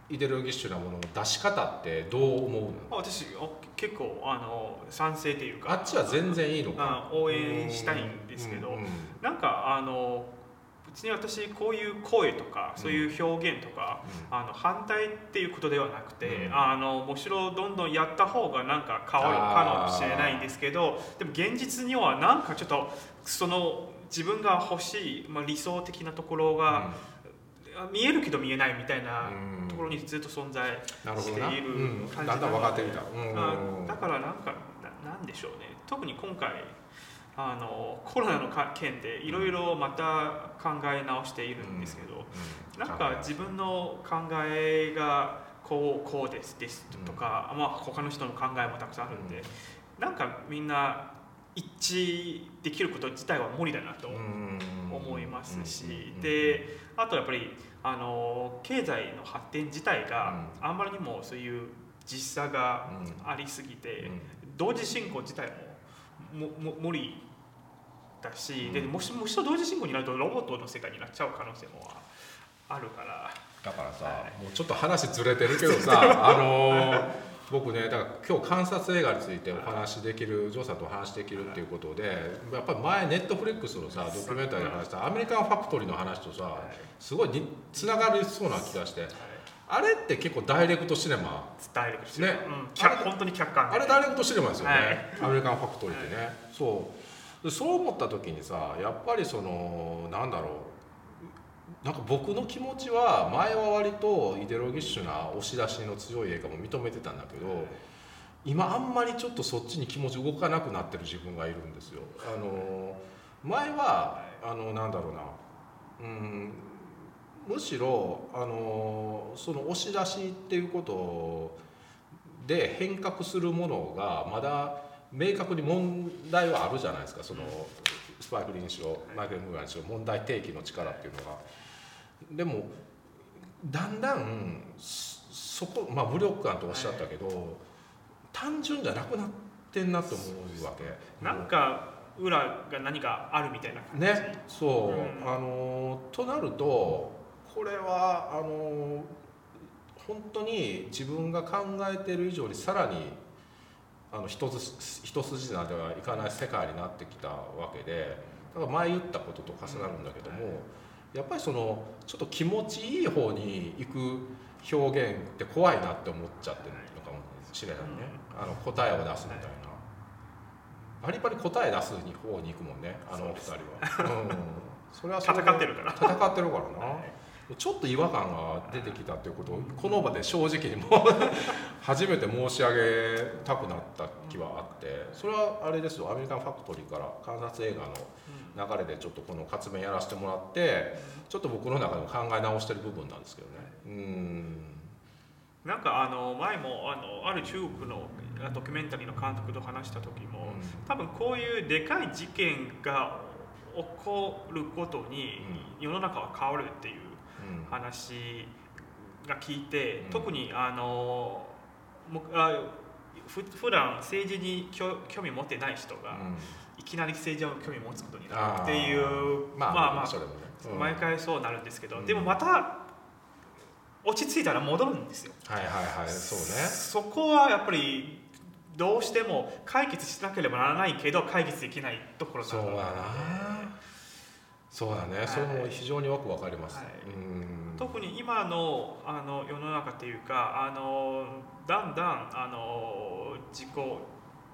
イデオロギッシュなものの出し方ってどう思うの？あ私お結構あの賛成というか。あっちは全然いいのか。あ応援したいんですけど、うんうんなんかあの別に私こういう声とかそういう表現とか、あの反対っていうことではなくて、うん。あのむしろどんどんやった方がなんか変わるかもしれないんですけどでも現実にはなんかちょっとその自分が欲しい、まあ、理想的なところが、見えるけど見えないみたいなうん。ところにずっと存在しているうん、感じだん。だん分かってきた、あうん。だからなんかななんでしょうね。特に今回あのコロナのか件でいろいろまた考え直しているんですけど、うん。なんか自分の考えがこうこうですですとか、まあ他の人の考えもたくさんあるんで、なんかみんな一致できること自体は無理だなと。思いますし、であとやっぱりあの経済の発展自体があんまりにもそういう実差がありすぎて、同時進行自体ももも無理だし、でもしもし同時進行になるとロボットの世界になっちゃう可能性もあるから。だからさ、はいもうちょっと話ずれてるけどさ あのー僕ねだから今日観察映画についてお話できるジョーさんとお話できるっていうことでやっぱり前ネットフリックスのさドキュメンタリーで話したアメリカンファクトリーの話とさすごいにつながりそうな気がしてあれって結構ダイレクトシネマ？ダイレクトしてね。うん、客本当に客観あれダイレクトシネマですよね、はい。アメリカンファクトリーってね、そう。でそう思った時にさやっぱりそのなんだろうなんか僕の気持ちは前は割とイデロギッシュな押し出しの強い映画も認めてたんだけど今あんまりちょっとそっちに気持ち動かなくなってる自分がいるんですよ。あの前はあのなんだろうなうんむしろあのその押し出しっていうことで変革するものがまだ明確に問題はあるじゃないですかそのスパイク・リーにしろマイケル・ムーアにしろ問題提起の力っていうのが。でもだんだんそそこまあ無力感とおっしゃったけど、単純じゃなくなってんなと思うわけ。なんか裏が何かあるみたいな感じ。ねそう、うん。あのとなるとこれはあの本当に自分が考えている以上にさらにあの一つ一筋縄ではいかない世界になってきたわけでだから前言ったことと重なるんだけども、やっぱりそのちょっと気持ちいい方に行く表現って怖いなって思っちゃってるのかもしれないね、あの答えを出すみたいな。バリバリ答え出す方に行くもんねあのお二人は、うん、それは戦ってるから。戦ってるからな、ちょっと違和感が出てきたということをこの場で正直にもう 初めて申し上げたくなった気はあって。それはあれですよ。アメリカンファクトリーから観察映画の流れでちょっとこの活弁やらせてもらってちょっと僕の中でも考え直してる部分なんですけどね。うん。なんかあの前もあのある中国のドキュメンタリーの監督と話した時も、多分こういうでかい事件が起こることに世の中は変わるっていう話が聞いて、特にあのあふ普段政治に興味持ってない人が、いきなり政治を興味持つことになるっていうまあまあ、まあ、毎回そうなるんですけど、でもまた落ち着いたら戻るんですよ。はいはいはいそうね。そこはやっぱりどうしても解決しなければならないけど解決できないところそうだな。そうだね、はい、それも非常によくわかります、はい、特に今のあの世の中っていうかあのだんだんあの自己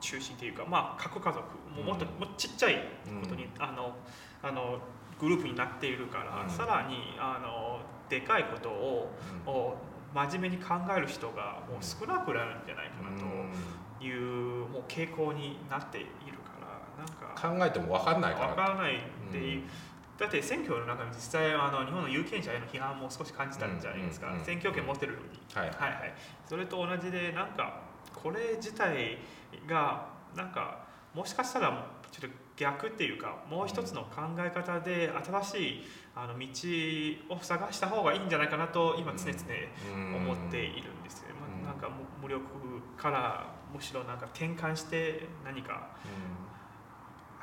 中心というか、まあ、核家族ももっと、うん、もちっちゃいことに、うん、あのあのグループになっているから、うん、さらにあのでかいことを,、を真面目に考える人がもう少なくなるんじゃないかなという、もう傾向になっているからなんか考えても分かんないから分からないっていう。だって選挙の中に実際あの日本の有権者への批判も少し感じたんじゃないですか、うん。うん、選挙権持ってるのに、はい、はいはい。それと同じでなんかこれ自体がなんかもしかしたらちょっと逆っていうかもう一つの考え方で新しいあの道を探した方がいいんじゃないかなと今常々思っているんですよ、まあ、なんか無力からむしろなんか転換して何か、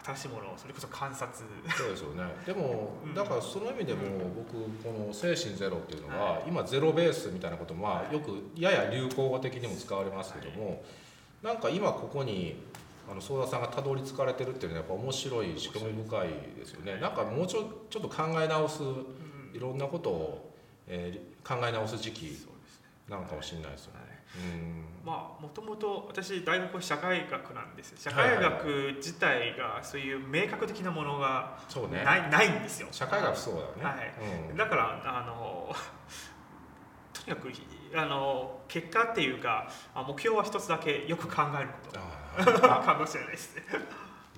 新しいものをそれこそ観察。そうですよね。でも、だからその意味でも僕この「精神ゼロ」っていうのは、今ゼロベースみたいなこともよくやや流行語的にも使われますけども、なんか今ここにあの相田さんがたどり着かれてるっていうのはやっぱ面白いし興味深いですよね。なんかもうちょちょっと考え直すいろんなことを、えー、考え直す時期なのかもしれないですよね。まあもともと私大学は社会学なんです社会学自体がそういう明確的なものがない,、ないんですよ。社会学そうだね、はい。うん、だからあのとにかくあの結果っていうか目標は一つだけよく考えること。かもしれないです。ね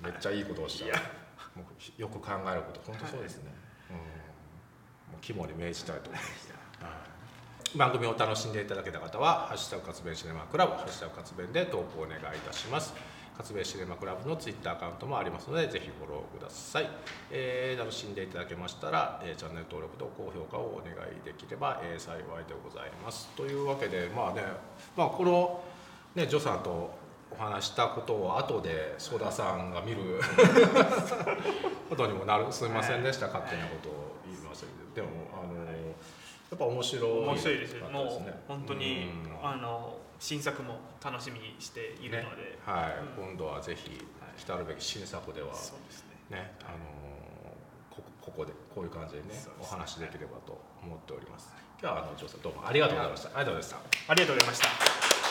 めっちゃいいことをした。よく考えること。本当そうですね、はい、うん、もう肝に銘じたいと思います、はい。番組を楽しんでいただけた方は「ハッシュタグ活弁シネマクラブ」「ハッシュタグ活弁」で投稿お願いいたします活弁シネマクラブのツイッターアカウントもありますのでぜひフォローください、えー、楽しんでいただけましたら、えー、チャンネル登録と高評価をお願いできれば、えー、幸いでございます。というわけでまあねまあこのねジョさんとお話したことを後で曽田さんが見る ことにもなるすみませんでした、勝手なことを言いましたけどでもあのやっぱ面白い、面白いですもう本当に、あの新作も楽しみにしているので、ね、はい、うん、今度はぜひ来たるべき新作では、そうですねねあのこここでこういう感じでね、ね、お話できればと思っております。今日はあのジョーさんどうもありがとうございました。ありがとうございました。ありがとうございました。